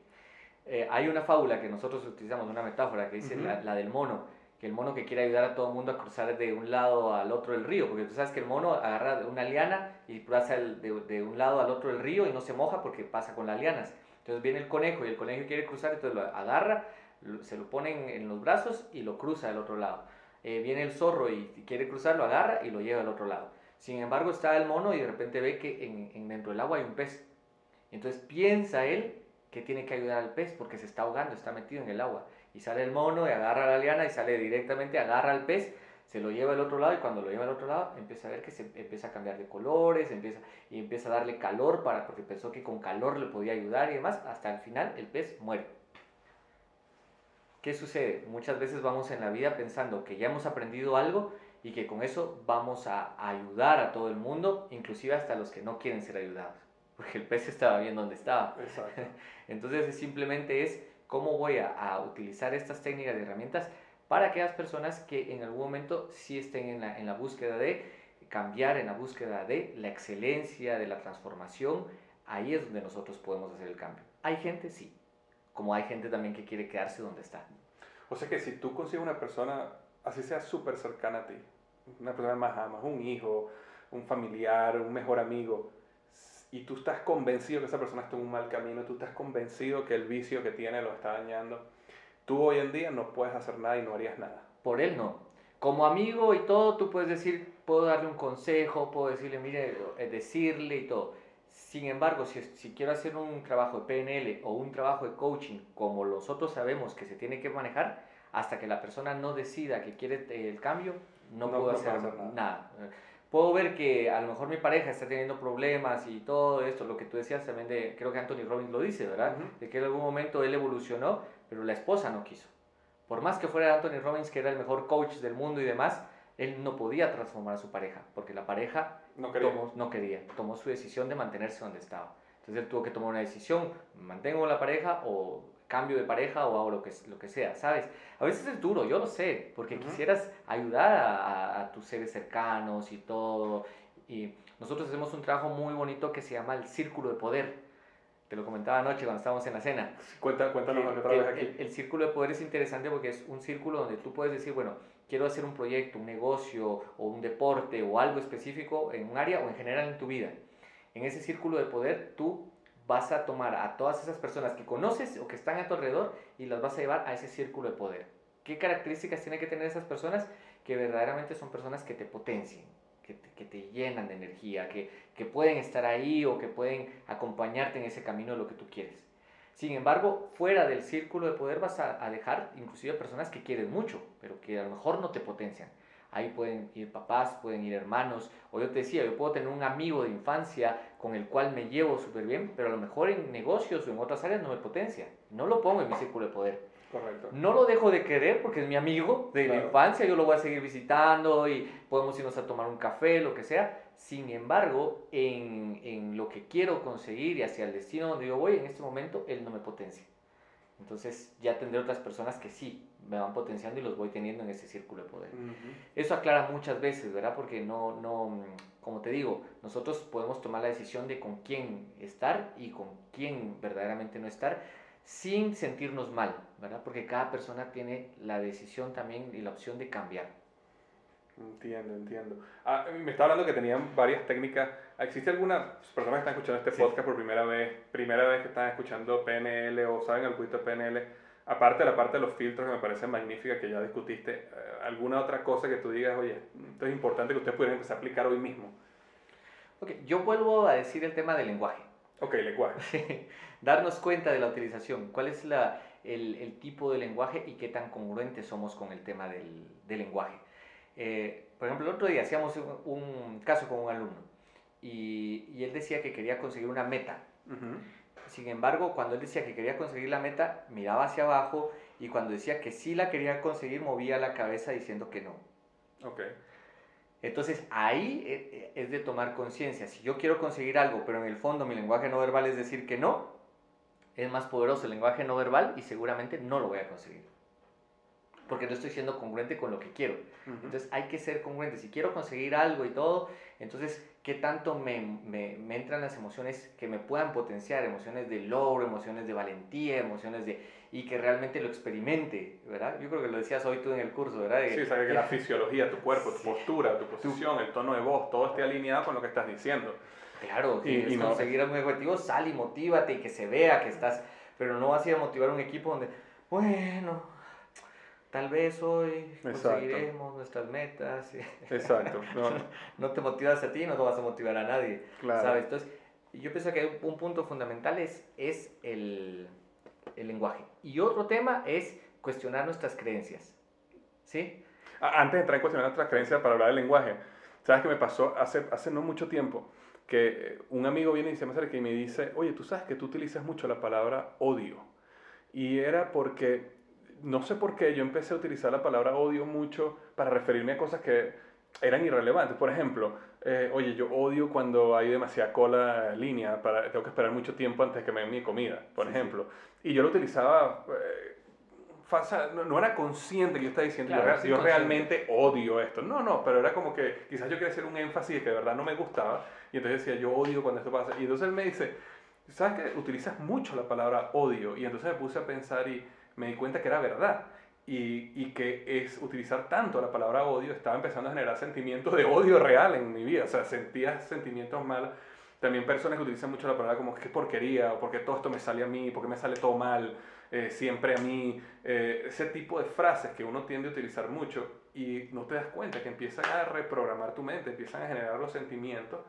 Eh, hay una fábula que nosotros utilizamos, una metáfora que dice la, la, del mono, que el mono que quiere ayudar a todo el mundo a cruzar de un lado al otro del río, porque tú sabes que el mono agarra una liana y pasa de, de, un lado al otro del río y no se moja porque pasa con las lianas. Entonces viene el conejo y el conejo quiere cruzar, entonces lo agarra se lo pone en, los brazos y lo cruza al otro lado. Eh, viene el zorro y quiere cruzar, lo agarra y lo lleva al otro lado. Sin embargo, está el mono y de repente ve que en, dentro del agua hay un pez. Entonces piensa él que tiene que ayudar al pez porque se está ahogando, está metido en el agua. Y sale el mono y agarra la liana y sale directamente, agarra al pez, se lo lleva al otro lado y cuando lo lleva al otro lado empieza a ver que se empieza a cambiar de colores, empieza, y empieza a darle calor para, porque pensó que con calor le podía ayudar y demás. Hasta el final el pez muere. ¿Qué sucede? Muchas veces vamos en la vida pensando que ya hemos aprendido algo y que con eso vamos a ayudar a todo el mundo, inclusive hasta los que no quieren ser ayudados, porque el pez estaba bien donde estaba. Entonces simplemente es cómo voy a, utilizar estas técnicas y herramientas para aquellas personas que en algún momento sí estén en la, en la búsqueda de cambiar, en la búsqueda de la excelencia, de la transformación, ahí es donde nosotros podemos hacer el cambio. Hay gente, sí, como hay gente también que quiere quedarse donde está. O sea que si tú consigues una persona, así sea súper cercana a ti, una persona más amas, un hijo, un familiar, un mejor amigo, y tú estás convencido que esa persona está en un mal camino, tú estás convencido que el vicio que tiene lo está dañando, tú hoy en día no puedes hacer nada y no harías nada. Por él no. Como amigo y todo, tú puedes decir, puedo darle un consejo, puedo decirle, mire, eh, decirle y todo. Sin embargo, si, si, quiero hacer un trabajo de PNL o un trabajo de coaching, como nosotros sabemos que se tiene que manejar, hasta que la persona no decida que quiere el cambio, no, puedo hacer, nada. Puedo ver que a lo mejor mi pareja está teniendo problemas y todo esto, lo que tú decías también de, creo que Anthony Robbins lo dice, ¿verdad? De que en algún momento él evolucionó, pero la esposa no quiso. Por más que fuera Anthony Robbins, que era el mejor coach del mundo y demás, él no podía transformar a su pareja, porque la pareja no quería. Tomó, no quería, tomó su decisión de mantenerse donde estaba. Entonces él tuvo que tomar una decisión, mantengo la pareja o cambio de pareja o hago lo que, lo que sea, ¿sabes? A veces es duro, yo lo sé, porque quisieras ayudar a, a, tus seres cercanos y todo. Y nosotros hacemos un trabajo muy bonito que se llama el círculo de poder. Te lo comentaba anoche cuando estábamos en la cena. Cuéntanos cuéntanos otra vez aquí. El, el, círculo de poder es interesante porque es un círculo donde tú puedes decir, bueno, quiero hacer un proyecto, un negocio o un deporte o algo específico en un área o en general en tu vida. En ese círculo de poder tú vas a tomar a todas esas personas que conoces o que están a tu alrededor y las vas a llevar a ese círculo de poder. ¿Qué características tienen que tener esas personas? Que verdaderamente son personas que te potencien, que te, llenan de energía, que, que pueden estar ahí o que pueden acompañarte en ese camino de lo que tú quieres. Sin embargo, fuera del círculo de poder vas a, dejar inclusive personas que quieres mucho, pero que a lo mejor no te potencian. Ahí pueden ir papás, pueden ir hermanos, o yo te decía, yo puedo tener un amigo de infancia con el cual me llevo súper bien, pero a lo mejor en negocios o en otras áreas no me potencia. No lo pongo en mi círculo de poder. Correcto. No lo dejo de querer porque es mi amigo de la infancia, yo lo voy a seguir visitando y podemos irnos a tomar un café, lo que sea, sin embargo, en, en, lo que quiero conseguir y hacia el destino donde yo voy, en este momento, él no me potencia. Entonces ya tendré otras personas que sí me van potenciando y los voy teniendo en ese círculo de poder. Eso aclara muchas veces, ¿verdad? Porque no, no, como te digo, nosotros podemos tomar la decisión de con quién estar y con quién verdaderamente no estar sin sentirnos mal, ¿verdad? Porque cada persona tiene la decisión también y la opción de cambiar. Entiendo, entiendo. Ah, me estaba hablando que tenían varias técnicas. ¿Existe alguna persona que están escuchando este podcast por primera vez, primera vez que están escuchando PNL o saben algo de PNL? Aparte de la parte de los filtros que me parece magnífica que ya discutiste, eh, ¿alguna otra cosa que tú digas, oye, esto es importante que ustedes pudieran empezar a aplicar hoy mismo? Ok, yo vuelvo a decir el tema del lenguaje. Ok, lenguaje. Darnos cuenta de la utilización. ¿Cuál es la, el, el, tipo de lenguaje y qué tan congruentes somos con el tema del, del lenguaje? Eh, por ejemplo, el otro día hacíamos un, un caso con un alumno y, y, él decía que quería conseguir una meta. Sin embargo, cuando él decía que quería conseguir la meta, miraba hacia abajo y cuando decía que sí la quería conseguir, movía la cabeza diciendo que no. Okay. Entonces ahí eh, eh, es de tomar conciencia. Si yo quiero conseguir algo, pero en el fondo mi lenguaje no verbal es decir que no, es más poderoso el lenguaje no verbal y seguramente no lo voy a conseguir. Porque no estoy siendo congruente con lo que quiero. Uh -huh. Entonces hay que ser congruente. Si quiero conseguir algo y todo, entonces, ¿qué tanto me, me, me entran las emociones que me puedan potenciar? Emociones de logro, emociones de valentía, emociones de y que realmente lo experimente, ¿verdad? Yo creo que lo decías hoy tú en el curso, ¿verdad? De, sí, sabes que la fisiología, tu cuerpo, tu postura, tu posición, el tono de voz, todo esté alineado con lo que estás diciendo. Claro, si y no, conseguir un objetivo, sal y motívate y que se vea que estás, pero no vas a ir a motivar un equipo donde, bueno, tal vez hoy Exacto. conseguiremos nuestras metas. Exacto. No. no te motivas a ti, no te vas a motivar a nadie, claro. ¿sabes? Entonces, yo pienso que un punto fundamental es, es el el lenguaje. Y otro tema es cuestionar nuestras creencias. ¿Sí? Antes de entrar en cuestionar nuestras creencias para hablar del lenguaje, ¿sabes qué me pasó hace, hace no mucho tiempo? Que un amigo viene y se me acerca y me dice, oye, tú sabes que tú utilizas mucho la palabra odio. Y era porque, no sé por qué, yo empecé a utilizar la palabra odio mucho para referirme a cosas que eran irrelevantes. Por ejemplo, eh, oye, yo odio cuando hay demasiada cola en línea, para, tengo que esperar mucho tiempo antes de que me den mi comida, por sí, ejemplo. Sí. Y yo lo utilizaba, eh, falsa, no, no, era consciente que yo estaba diciendo, claro, yo, yo realmente odio esto. No, no, pero era como que quizás yo quería hacer un énfasis que de verdad no me gustaba, y entonces decía, yo odio cuando esto pasa. Y entonces él me dice, ¿sabes que utilizas mucho la palabra odio? Y entonces me puse a pensar y me di cuenta que era verdad. Y, y, que es utilizar tanto la palabra odio, estaba empezando a generar sentimientos de odio real en mi vida, o sea, sentía sentimientos malos. También personas que utilizan mucho la palabra como qué porquería, o porque todo esto me sale a mí, porque me sale todo mal, eh, siempre a mí, eh, ese tipo de frases que uno tiende a utilizar mucho y no te das cuenta que empiezan a reprogramar tu mente, empiezan a generar los sentimientos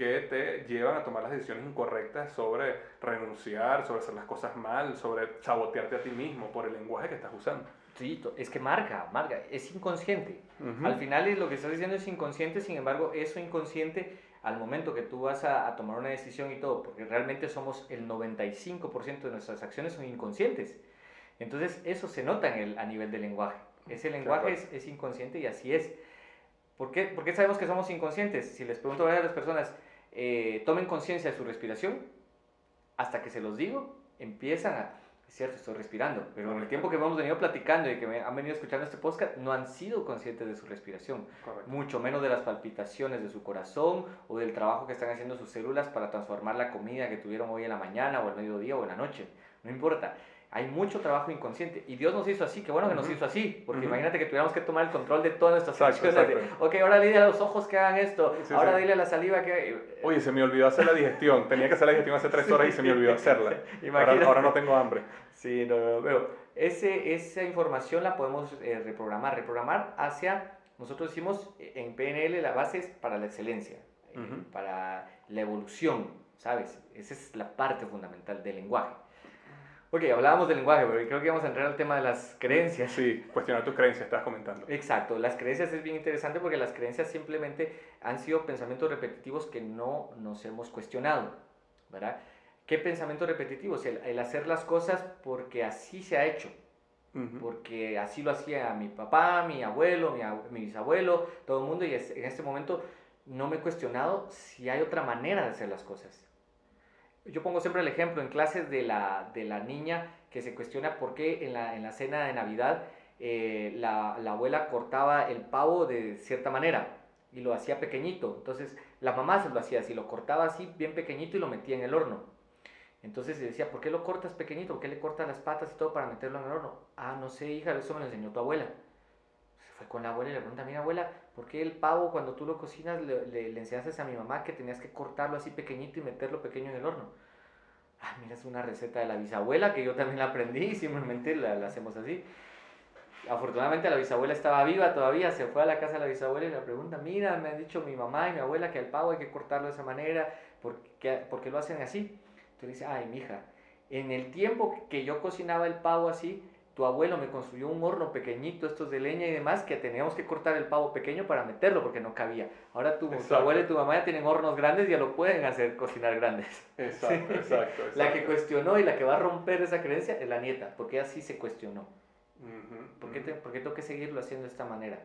que te llevan a tomar las decisiones incorrectas sobre renunciar, sobre hacer las cosas mal, sobre sabotearte a ti mismo por el lenguaje que estás usando. Sí, es que marca, marca, es inconsciente. Uh -huh. Al final lo que estás diciendo es inconsciente, sin embargo, eso inconsciente al momento que tú vas a, a tomar una decisión y todo, porque realmente somos el 95% de nuestras acciones son inconscientes. Entonces eso se nota en el, a nivel del lenguaje. Ese lenguaje claro. es, es, inconsciente y así es. ¿Por qué? ¿Por qué sabemos que somos inconscientes? Si les pregunto a las personas, eh, tomen conciencia de su respiración, hasta que se los digo, empiezan a es cierto, estoy respirando, pero en el tiempo que hemos venido platicando y que me han venido escuchando este podcast, no han sido conscientes de su respiración, Correcto. mucho menos de las palpitaciones de su corazón o del trabajo que están haciendo sus células para transformar la comida que tuvieron hoy en la mañana o el mediodía o en la noche, no importa. Hay mucho trabajo inconsciente y Dios nos hizo así, qué bueno que nos uh -huh. hizo así, porque uh -huh. imagínate que tuviéramos que tomar el control de todas nuestras acciones. Ok, ahora dile a los ojos que hagan esto, sí, ahora sí. dile a la saliva que... Oye, se me olvidó hacer la digestión, tenía que hacer la digestión hace tres horas y se me olvidó hacerla. ahora, ahora no tengo hambre. Sí, no, no, pero ese, esa información la podemos eh, reprogramar, reprogramar hacia, nosotros decimos en PNL la base es para la excelencia, uh -huh. eh, para la evolución, ¿sabes? Esa es la parte fundamental del lenguaje. Ok, hablábamos del lenguaje, pero creo que vamos a entrar al tema de las creencias. Sí, cuestionar tus creencias, estás comentando. Exacto, las creencias es bien interesante porque las creencias simplemente han sido pensamientos repetitivos que no nos hemos cuestionado, ¿verdad? ¿Qué pensamientos repetitivos? El, el, hacer las cosas porque así se ha hecho. Uh -huh. Porque así lo hacía mi papá, mi abuelo, mi, mi bisabuelo, todo el mundo. Y es, en este momento no me he cuestionado si hay otra manera de hacer las cosas. Yo pongo siempre el ejemplo en clases de la, de la niña que se cuestiona por qué en la, en la cena de Navidad eh, la, la abuela cortaba el pavo de cierta manera y lo hacía pequeñito. Entonces la mamá se lo hacía así, lo cortaba así bien pequeñito y lo metía en el horno. Entonces se decía, ¿por qué lo cortas pequeñito? ¿Por qué le cortas las patas y todo para meterlo en el horno? Ah, no sé, hija, eso me lo enseñó tu abuela. Con la abuela y le pregunta, mira abuela, ¿por qué el pavo cuando tú lo cocinas le, le, enseñaste a mi mamá que tenías que cortarlo así pequeñito y meterlo pequeño en el horno? Ah, mira, es una receta de la bisabuela que yo también la aprendí y simplemente la, la hacemos así. Afortunadamente la bisabuela estaba viva todavía, se fue a la casa de la bisabuela y le pregunta, mira, me han dicho mi mamá y mi abuela que el pavo hay que cortarlo de esa manera, ¿por qué, por qué lo hacen así? Entonces dice, ay, mija, en el tiempo que yo cocinaba el pavo así, tu abuelo me construyó un horno pequeñito, estos de leña y demás, que teníamos que cortar el pavo pequeño para meterlo porque no cabía. Ahora tu, tu abuelo y tu mamá ya tienen hornos grandes y ya lo pueden hacer cocinar grandes. Exacto, exacto, La que cuestionó y la que va a romper esa creencia es la nieta, porque así se cuestionó. ¿Por, qué ¿Por qué tengo que seguirlo haciendo de esta manera?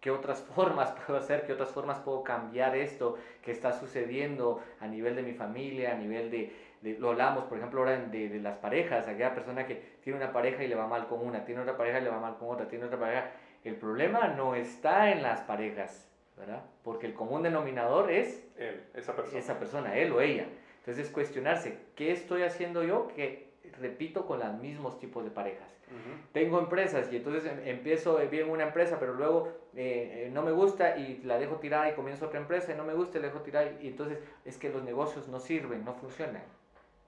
¿Qué otras formas puedo hacer? ¿Qué otras formas puedo cambiar esto que está sucediendo a nivel de mi familia, a nivel de, lo hablamos, por ejemplo, ahora de, de, las parejas, aquella persona que tiene una pareja y le va mal con una, tiene otra pareja y le va mal con otra, tiene otra pareja. El problema no está en las parejas, ¿verdad? Porque el común denominador es él, esa persona. Esa persona, él o ella. Entonces, cuestionarse, ¿qué estoy haciendo yo que repito con los mismos tipos de parejas? Tengo empresas y entonces em, empiezo bien una empresa, pero luego eh, eh, no me gusta y la dejo tirada y comienzo otra empresa y no me gusta y la dejo tirada y entonces es que los negocios no sirven, no funcionan.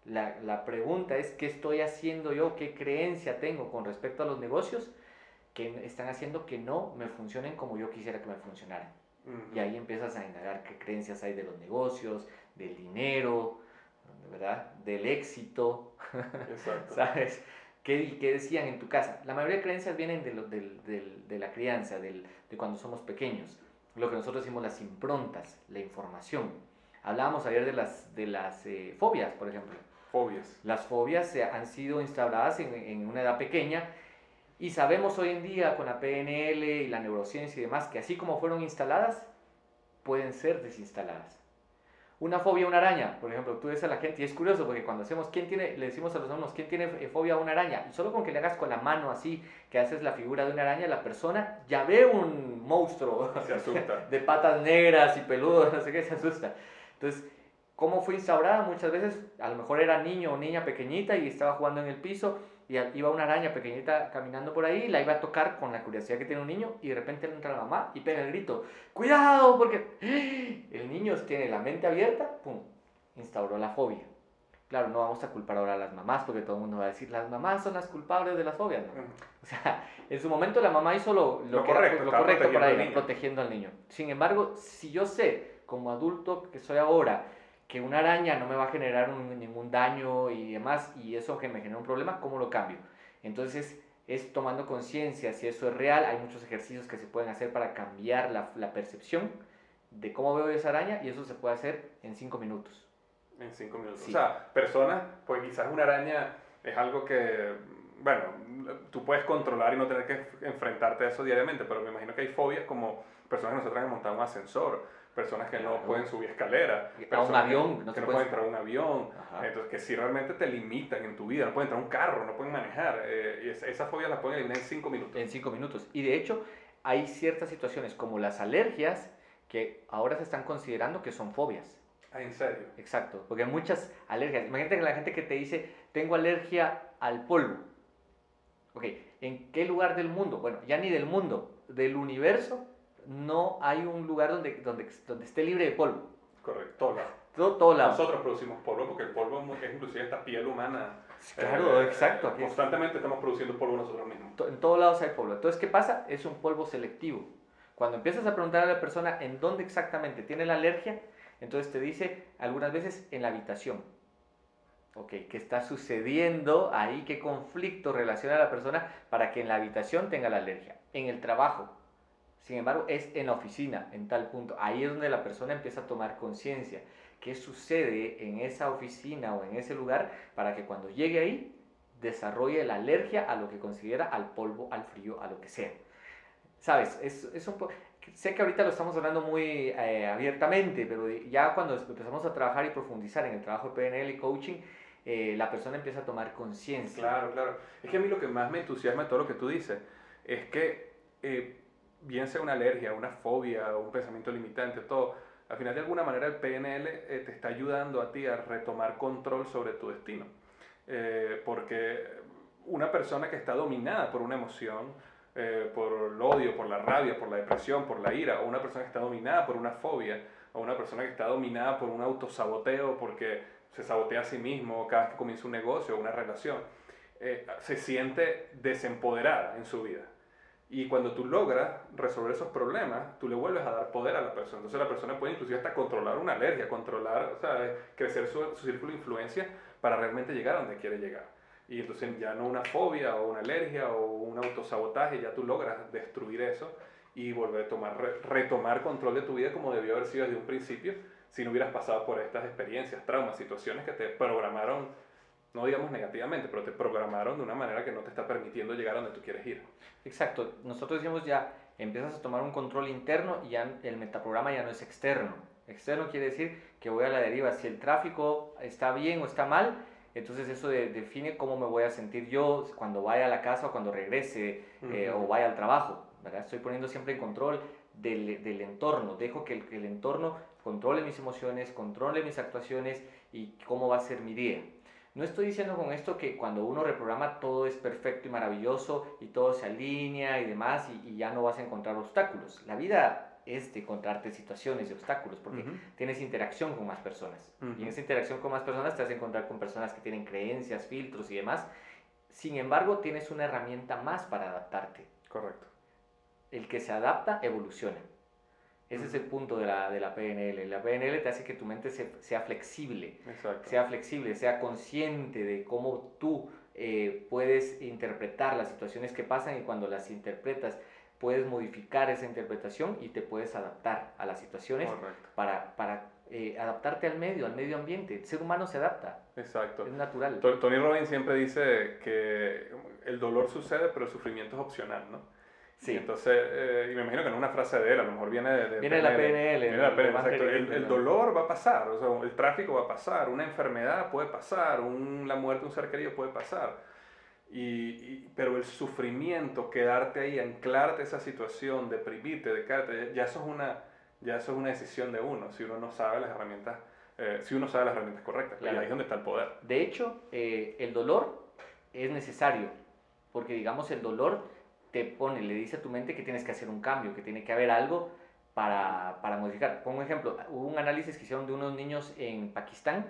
La, la, pregunta es qué estoy haciendo yo, qué creencia tengo con respecto a los negocios que están haciendo que no me funcionen como yo quisiera que me funcionaran. Y ahí empiezas a indagar qué creencias hay de los negocios, del dinero, ¿verdad? Del éxito, ¿sabes? ¿Qué, ¿Qué, decían en tu casa? La mayoría de creencias vienen de, lo, de la crianza, de cuando somos pequeños. Lo que nosotros decimos las improntas, la información. Hablábamos ayer de las, de las eh, fobias, por ejemplo. Fobias. Las fobias han sido instauradas en, en, una edad pequeña y sabemos hoy en día con la PNL y la neurociencia y demás que así como fueron instaladas, pueden ser desinstaladas. Una fobia a una araña, por ejemplo, tú ves a la gente y es curioso porque cuando hacemos, ¿quién tiene? Le decimos a los alumnos, ¿quién tiene fobia a una araña? Y solo con que le hagas con la mano así, que haces la figura de una araña, la persona ya ve un monstruo. Se asusta. De patas negras y peludo, no sé qué, se asusta. Entonces, ¿cómo fue instaurada? Muchas veces, a lo mejor era niño o niña pequeñita y estaba jugando en el piso y iba una araña pequeñita caminando por ahí, la iba a tocar con la curiosidad que tiene un niño y de repente entra la mamá y pega el grito, cuidado, porque el niño tiene la mente abierta, ¡pum!, instauró la fobia. Claro, no vamos a culpar ahora a las mamás porque todo el mundo va a decir, las mamás son las culpables de las fobias. O sea, en su momento la mamá hizo lo, lo, lo correcto, lo correcto para ir protegiendo al niño. Sin embargo, si yo sé, como adulto que soy ahora, que una araña no me va a generar ningún daño y demás, y eso que me genera un problema, ¿cómo lo cambio? Entonces, es tomando conciencia si eso es real. Hay muchos ejercicios que se pueden hacer para cambiar la, la, percepción de cómo veo esa araña, y eso se puede hacer en cinco minutos. En cinco minutos. O sea, personas, pues quizás una araña es algo que, bueno, tú puedes controlar y no tener que enfrentarte a eso diariamente, pero me imagino que hay fobias como personas que nosotros hemos montado un ascensor personas que no pueden subir escaleras, a un avión, que no, pueden entrar a un avión, entonces que si realmente te limitan en tu vida, no pueden entrar a un carro, no pueden manejar, eh, esas fobias las pueden eliminar en cinco minutos. En cinco minutos. Y de hecho, hay ciertas situaciones como las alergias que ahora se están considerando que son fobias. Ah, ¿en serio? Exacto, porque hay muchas alergias. Imagínate que la gente que te dice, tengo alergia al polvo. Ok, ¿en qué lugar del mundo? Bueno, ya ni del mundo, del universo no hay un lugar donde, donde, donde esté libre de polvo. Correcto, todo lado. Todo, todo lado. Nosotros producimos polvo porque el polvo es inclusive esta piel humana. Claro, eh, exacto. constantemente estamos produciendo polvo nosotros mismos. En todos lados hay polvo. Entonces, ¿qué pasa? Es un polvo selectivo. Cuando empiezas a preguntar a la persona en dónde exactamente tiene la alergia, entonces te dice algunas veces en la habitación. Ok, ¿qué está sucediendo ahí? ¿Qué conflicto relaciona a la persona para que en la habitación tenga la alergia? En el trabajo, sin embargo, es en la oficina, en tal punto. Ahí es donde la persona empieza a tomar conciencia. ¿Qué sucede en esa oficina o en ese lugar para que cuando llegue ahí desarrolle la alergia a lo que considera al polvo, al frío, a lo que sea? ¿Sabes? Es, es un sé que ahorita lo estamos hablando muy eh, abiertamente, pero ya cuando empezamos a trabajar y profundizar en el trabajo de PNL y coaching, eh, la persona empieza a tomar conciencia. Claro, claro. Es que a mí lo que más me entusiasma de todo lo que tú dices es que eh, bien sea una alergia, una fobia, un pensamiento limitante, todo, al final de alguna manera el PNL eh, te está ayudando a ti a retomar control sobre tu destino. Eh, porque una persona que está dominada por una emoción, eh, por el odio, por la rabia, por la depresión, por la ira, o una persona que está dominada por una fobia, o una persona que está dominada por un autosaboteo porque se sabotea a sí mismo cada vez que comienza un negocio o una relación, se siente desempoderada en su vida Y cuando tú logras resolver esos problemas, tú le vuelves a dar poder a la persona. Entonces la persona puede inclusive hasta controlar una alergia, controlar, o sea, crecer su, su círculo de influencia para realmente llegar a donde quiere llegar. Y entonces ya no una fobia o una alergia o un autosabotaje, ya tú logras destruir eso y volver a tomar, retomar control de tu vida como debió haber sido desde un principio si no hubieras pasado por estas experiencias, traumas, situaciones que te programaron, no digamos negativamente, pero te programaron de una manera que no te está permitiendo llegar a donde tú quieres ir. Exacto, nosotros decimos ya, empiezas a tomar un control interno y ya el metaprograma ya no es externo. Externo quiere decir que voy a la deriva, si el tráfico está bien o está mal, entonces eso define cómo me voy a sentir yo cuando vaya a la casa o cuando regrese eh, o vaya al trabajo. ¿verdad? Estoy poniendo siempre en control del, del entorno, dejo que el, que el, entorno controle mis emociones, controle mis actuaciones y cómo va a ser mi día. No estoy diciendo con esto que cuando uno reprograma todo es perfecto y maravilloso y todo se alinea y demás y, y ya no vas a encontrar obstáculos. La vida es de encontrarte situaciones y obstáculos, porque tienes interacción con más personas. Y en esa interacción con más personas te vas a encontrar con personas que tienen creencias, filtros y demás. Sin embargo, tienes una herramienta más para adaptarte. Correcto. El que se adapta, evoluciona. Ese es el punto de la, de la PNL. La PNL te hace que tu mente sea flexible, sea flexible, sea consciente de cómo tú eh, puedes interpretar las situaciones que pasan y cuando las interpretas puedes modificar esa interpretación y te puedes adaptar a las situaciones para, para eh, adaptarte al medio, al medio ambiente. El ser humano se adapta. Exacto. Es natural. Tony Robbins siempre dice que el dolor sucede, pero el sufrimiento es opcional, ¿no? Sí. entonces, eh, y me imagino que no es una frase de él, a lo mejor viene de, viene de la PNL. Viene de la PNL, exacto. El, el, dolor va a pasar, o sea, el tráfico va a pasar, una enfermedad puede pasar, un, la muerte de un ser querido puede pasar y, pero el sufrimiento, quedarte ahí, anclarte a esa situación, deprimirte, de ya eso es una, ya eso es una decisión de uno, si uno no sabe las herramientas, eh, si uno sabe las herramientas correctas, y ahí es donde está el poder. De hecho, eh, el dolor es necesario, porque digamos el dolor te pone, le dice a tu mente que tienes que hacer un cambio, que tiene que haber algo para, para modificar. Pongo un ejemplo, hubo un análisis que hicieron de unos niños en Pakistán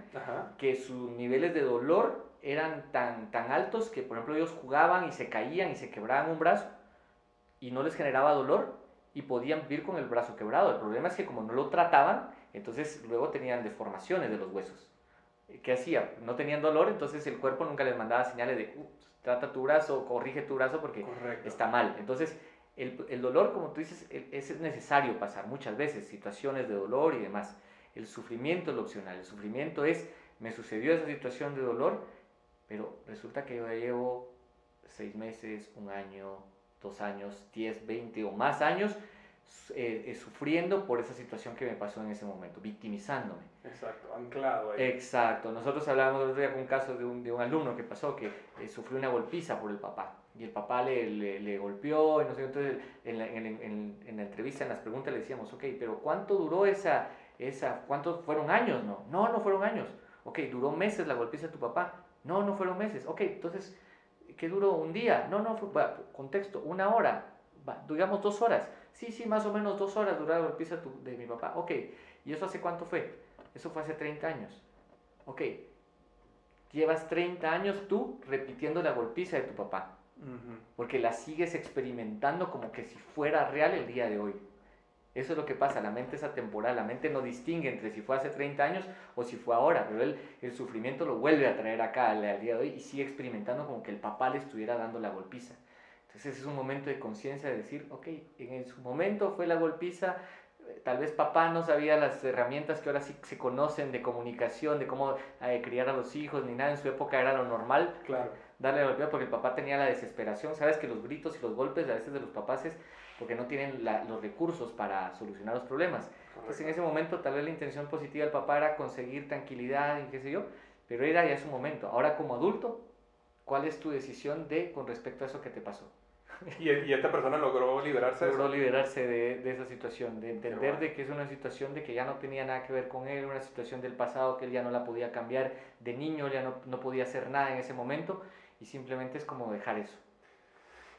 que sus niveles de dolor eran tan, tan altos que, por ejemplo, ellos jugaban y se caían y se quebraban un brazo y no les generaba dolor y podían vivir con el brazo quebrado. El problema es que como no lo trataban, entonces luego tenían deformaciones de los huesos. ¿Qué hacía? No tenían dolor, entonces el cuerpo nunca les mandaba señales de trata tu brazo, corrige tu brazo porque está mal. Entonces, el, el, dolor, como tú dices, es necesario pasar muchas veces, situaciones de dolor y demás. El sufrimiento es lo opcional. El sufrimiento es, me sucedió esa situación de dolor, pero resulta que yo ya llevo seis meses, un año, dos años, diez, veinte o más años eh, eh, sufriendo por esa situación que me pasó en ese momento, victimizándome. Exacto, anclado ahí. Exacto. Nosotros hablábamos el otro día con un caso de un, de un alumno que pasó que eh, sufrió una golpiza por el papá y el papá le, le, golpeó y no sé, entonces en la, en, en, en la, entrevista, en las preguntas le decíamos, ok, pero ¿cuánto duró esa, esa, cuántos fueron años? No, no, no fueron años. Ok, duró meses la golpiza de tu papá. No, no fueron meses. Ok, entonces, ¿qué duró? ¿Un día? No, no, fue, contexto, una hora, digamos dos horas. Sí, sí, más o menos dos horas duró la golpiza de mi papá. Ok, ¿y eso hace cuánto fue? Eso fue hace 30 años. Ok, llevas 30 años tú repitiendo la golpiza de tu papá. Porque la sigues experimentando como que si fuera real el día de hoy. Eso es lo que pasa, la mente es atemporal, la mente no distingue entre si fue hace 30 años o si fue ahora, pero el sufrimiento lo vuelve a traer acá al, día de hoy y sigue experimentando como que el papá le estuviera dando la golpiza. Entonces es un momento de conciencia de decir, ok, en su momento fue la golpiza, tal vez papá no sabía las herramientas que ahora sí se conocen de comunicación, de cómo eh, criar a los hijos, ni nada, en su época era lo normal. Claro. Darle la golpiza porque el papá tenía la desesperación, sabes que los gritos y los golpes a veces de los papás es porque no tienen los recursos para solucionar los problemas. Entonces en ese momento tal vez la intención positiva del papá era conseguir tranquilidad y qué sé yo, pero era ya su momento. Ahora como adulto, ¿cuál es tu decisión de con respecto a eso que te pasó? Y, y esta persona logró liberarse logró liberarse de, de, esa situación, de entender de que es una situación de que ya no tenía nada que ver con él, una situación del pasado que él ya no la podía cambiar, de niño ya no, no podía hacer nada en ese momento y simplemente es como dejar eso.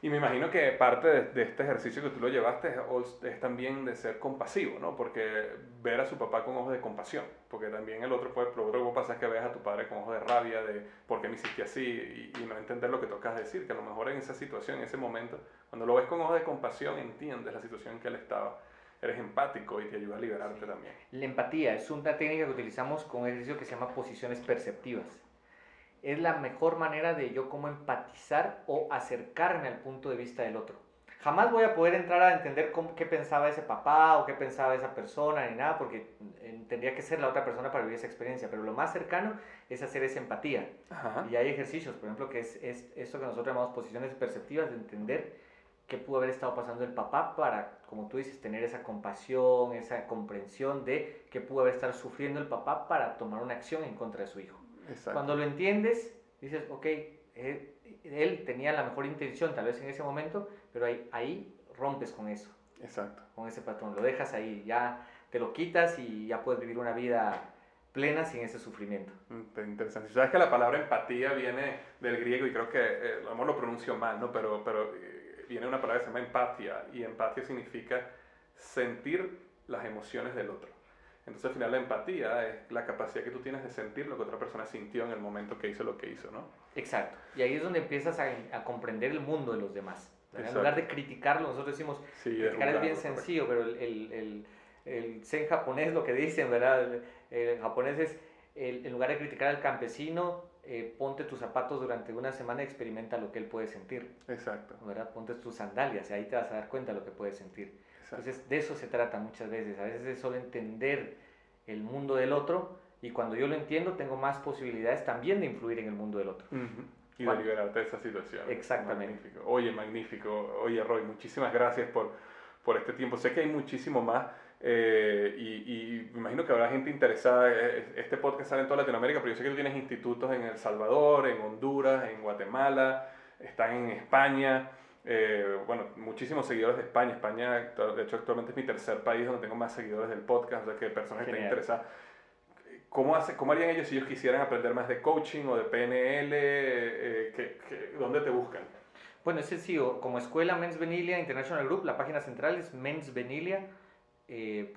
Y me imagino que parte de, este ejercicio que tú lo llevaste es, también de ser compasivo, ¿no? Porque ver a su papá con ojos de compasión, porque también el otro puede, lo otro que pasa es que veas a tu padre con ojos de rabia, de por qué me hiciste así, y, no entender lo que tocas decir, que a lo mejor en esa situación, en ese momento, cuando lo ves con ojos de compasión, entiendes la situación en que él estaba, eres empático y te ayuda a liberarte también. La empatía es una técnica que utilizamos con un ejercicio que se llama posiciones perceptivas es la mejor manera de yo como empatizar o acercarme al punto de vista del otro. Jamás voy a poder entrar a entender cómo, qué pensaba ese papá o qué pensaba esa persona ni nada, porque tendría que ser la otra persona para vivir esa experiencia, pero lo más cercano es hacer esa empatía. Y hay ejercicios, por ejemplo, que es, es esto que nosotros llamamos posiciones perceptivas, de entender qué pudo haber estado pasando el papá para, como tú dices, tener esa compasión, esa comprensión de qué pudo haber estado sufriendo el papá para tomar una acción en contra de su hijo. Cuando lo entiendes, dices, ok, él, él, tenía la mejor intención tal vez en ese momento, pero ahí, ahí rompes con eso. Exacto. Con ese patrón, lo dejas ahí, ya te lo quitas y ya puedes vivir una vida plena sin ese sufrimiento. Mm, interesante. Sabes que la palabra empatía viene del griego y creo que, eh, lo lo pronuncio mal, ¿no? Pero, pero eh, viene una palabra que se llama empatía y empatía significa sentir las emociones del otro. Entonces al final la empatía es la capacidad que tú tienes de sentir lo que otra persona sintió en el momento que hizo lo que hizo, ¿no? Exacto. Y ahí es donde empiezas a, a comprender el mundo de los demás. En lugar de criticarlo, nosotros decimos, criticar es bien sencillo, pero el, el, el, zen japonés lo que dicen, ¿verdad? El, japonés es, en lugar de criticar al campesino, eh, ponte tus zapatos durante una semana y experimenta lo que él puede sentir. Exacto. ¿verdad? Ponte tus sandalias y ahí te vas a dar cuenta de lo que puede sentir. Entonces, de eso se trata muchas veces. A veces es solo entender el mundo del otro y cuando yo lo entiendo tengo más posibilidades también de influir en el mundo del otro. Y de liberarte de esa situación. Exactamente. Magnífico. Oye, magnífico. Oye, Roy, muchísimas gracias por, por este tiempo. Sé que hay muchísimo más eh, y, y, me imagino que habrá gente interesada. Eh, este podcast sale en toda Latinoamérica, pero yo sé que tú tienes institutos en El Salvador, en Honduras, en Guatemala, están en España. Eh, bueno, muchísimos seguidores de España. España, de hecho, actualmente es mi tercer país donde tengo más seguidores del podcast, o sea que personas que estén interesadas. ¿Cómo, hace, ¿Cómo harían ellos si ellos quisieran aprender más de coaching o de PNL? Eh, dónde te buscan? Bueno, es sencillo. Como escuela Men's Venilia International Group, la página central es mensvenilia.com. Eh,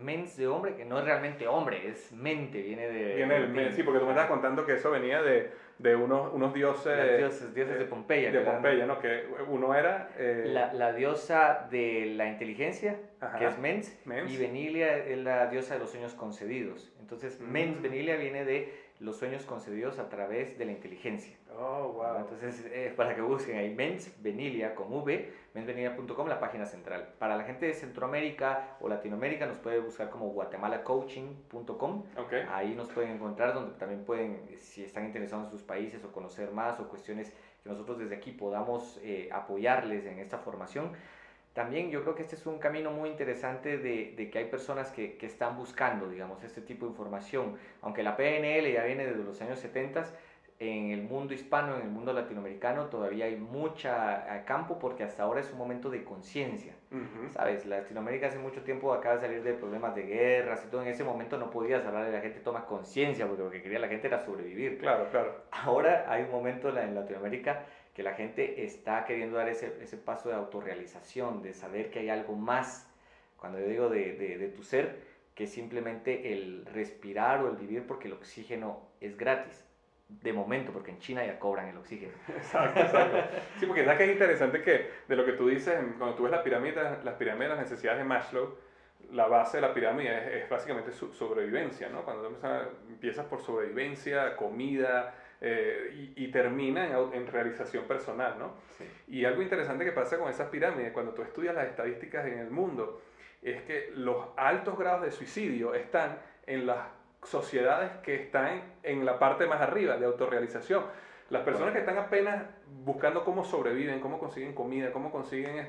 mens de hombre, que no es realmente hombre, es mente, viene de... Viene sí, porque tú me estabas contando que eso venía de, de unos, unos dioses... dioses, dioses de Pompeya. De Pompeya, ¿no? Que uno era... Eh, la, la, diosa de la inteligencia, que es mens, y Venilia es la diosa de los sueños concedidos. Entonces, mm. mens, Venilia viene de los sueños concedidos a través de la inteligencia. Oh, wow. Entonces, eh, para que busquen ahí Mens Venilia con V, mensvenilia.com, la página central. Para la gente de Centroamérica o Latinoamérica, nos puede buscar como guatemalacoaching.com. Okay. Ahí nos pueden encontrar, donde también pueden, si están interesados en sus países o conocer más o cuestiones que nosotros desde aquí podamos eh, apoyarles en esta formación también yo creo que este es un camino muy interesante de, de que hay personas que, que, están buscando, digamos, este tipo de información. Aunque la PNL ya viene desde los años 70, en el mundo hispano, en el mundo latinoamericano, todavía hay mucha campo porque hasta ahora es un momento de conciencia. ¿Sabes? Latinoamérica hace mucho tiempo acaba de salir de problemas de guerras y todo. En ese momento no podías hablar de la gente toma conciencia porque lo que quería la gente era sobrevivir. Claro, claro. Ahora hay un momento en Latinoamérica que la gente está queriendo dar ese, ese paso de autorrealización, de saber que hay algo más, cuando yo digo de, de, de tu ser, que simplemente el respirar o el vivir porque el oxígeno es gratis de momento, porque en China ya cobran el oxígeno. Exacto, exacto. Sí, porque es que es interesante que de lo que tú dices, cuando tú ves la pirámide, las pirámides, las necesidades de Maslow, la base de la pirámide es, básicamente su sobrevivencia, ¿no? Cuando empiezas por sobrevivencia, comida, eh, y, termina en, realización personal, ¿no? Y algo interesante que pasa con esas pirámides, cuando tú estudias las estadísticas en el mundo, es que los altos grados de suicidio están en las sociedades que están en la parte más arriba de autorrealización. Las personas que están apenas buscando cómo sobreviven, cómo consiguen comida, cómo consiguen...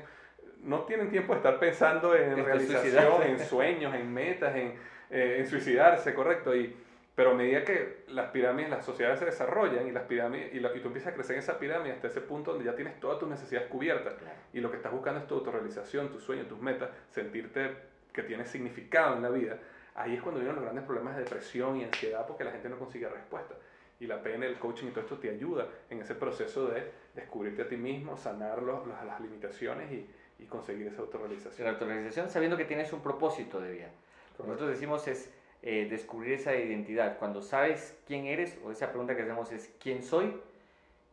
No tienen tiempo de estar pensando en realización, en sueños, en metas, en, eh, en suicidarse, correcto. Y, pero a medida que las pirámides, las sociedades se desarrollan y las pirámides y, y tú empiezas a crecer en esa pirámide hasta ese punto donde ya tienes todas tus necesidades cubiertas y lo que estás buscando es tu autorrealización, tus sueños, tus metas, sentirte que tienes significado en la vida, ahí es cuando vienen los grandes problemas de depresión y ansiedad porque la gente no consigue respuesta. Y la PNL coaching y todo esto te ayuda en ese proceso de descubrirte a ti mismo, sanar los, las limitaciones y, y, conseguir esa autorrealización. La autorrealización sabiendo que tienes un propósito de vida. Nosotros decimos es eh, descubrir esa identidad. Cuando sabes quién eres, o esa pregunta que hacemos es quién soy,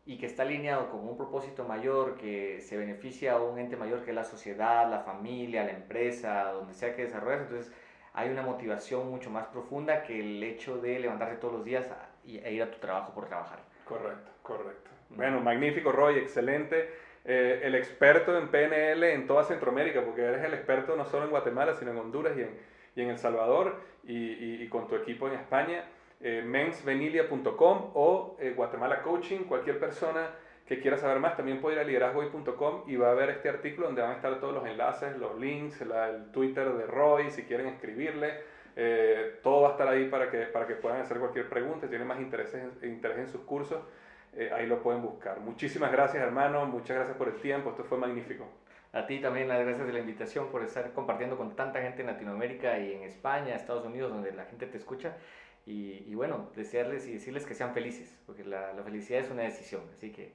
y que está alineado con un propósito mayor que se beneficia a un ente mayor que es la sociedad, la familia, la empresa, donde sea que desarrolles, entonces hay una motivación mucho más profunda que el hecho de levantarte todos los días e ir a tu trabajo por trabajar. Correcto, correcto. Bueno, magnífico, Roy, excelente. Eh, el experto en PNL en toda Centroamérica, porque eres el experto no solo en Guatemala, sino en Honduras y en, y en El Salvador y, y con tu equipo en España eh, mensvenilia.com o eh, Guatemala Coaching. Cualquier persona que quiera saber más también puede ir a liderazgoy.com y va a ver este artículo donde van a estar todos los enlaces, los links, el Twitter de Roy, si quieren escribirle. Eh, todo va a estar ahí para que, para que puedan hacer cualquier pregunta. Si tienen más interés en, interés en sus cursos, eh, ahí lo pueden buscar. Muchísimas gracias, hermano. Muchas gracias por el tiempo. Esto fue magnífico. A ti también las gracias de la invitación por estar compartiendo con tanta gente en Latinoamérica y en España, Estados Unidos, donde la gente te escucha. Y, bueno, desearles y decirles que sean felices, porque la, felicidad es una decisión. Así que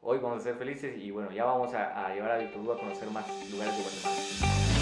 hoy vamos a ser felices y bueno, ya vamos a, a llevar a Víctor a conocer más lugares de Guatemala.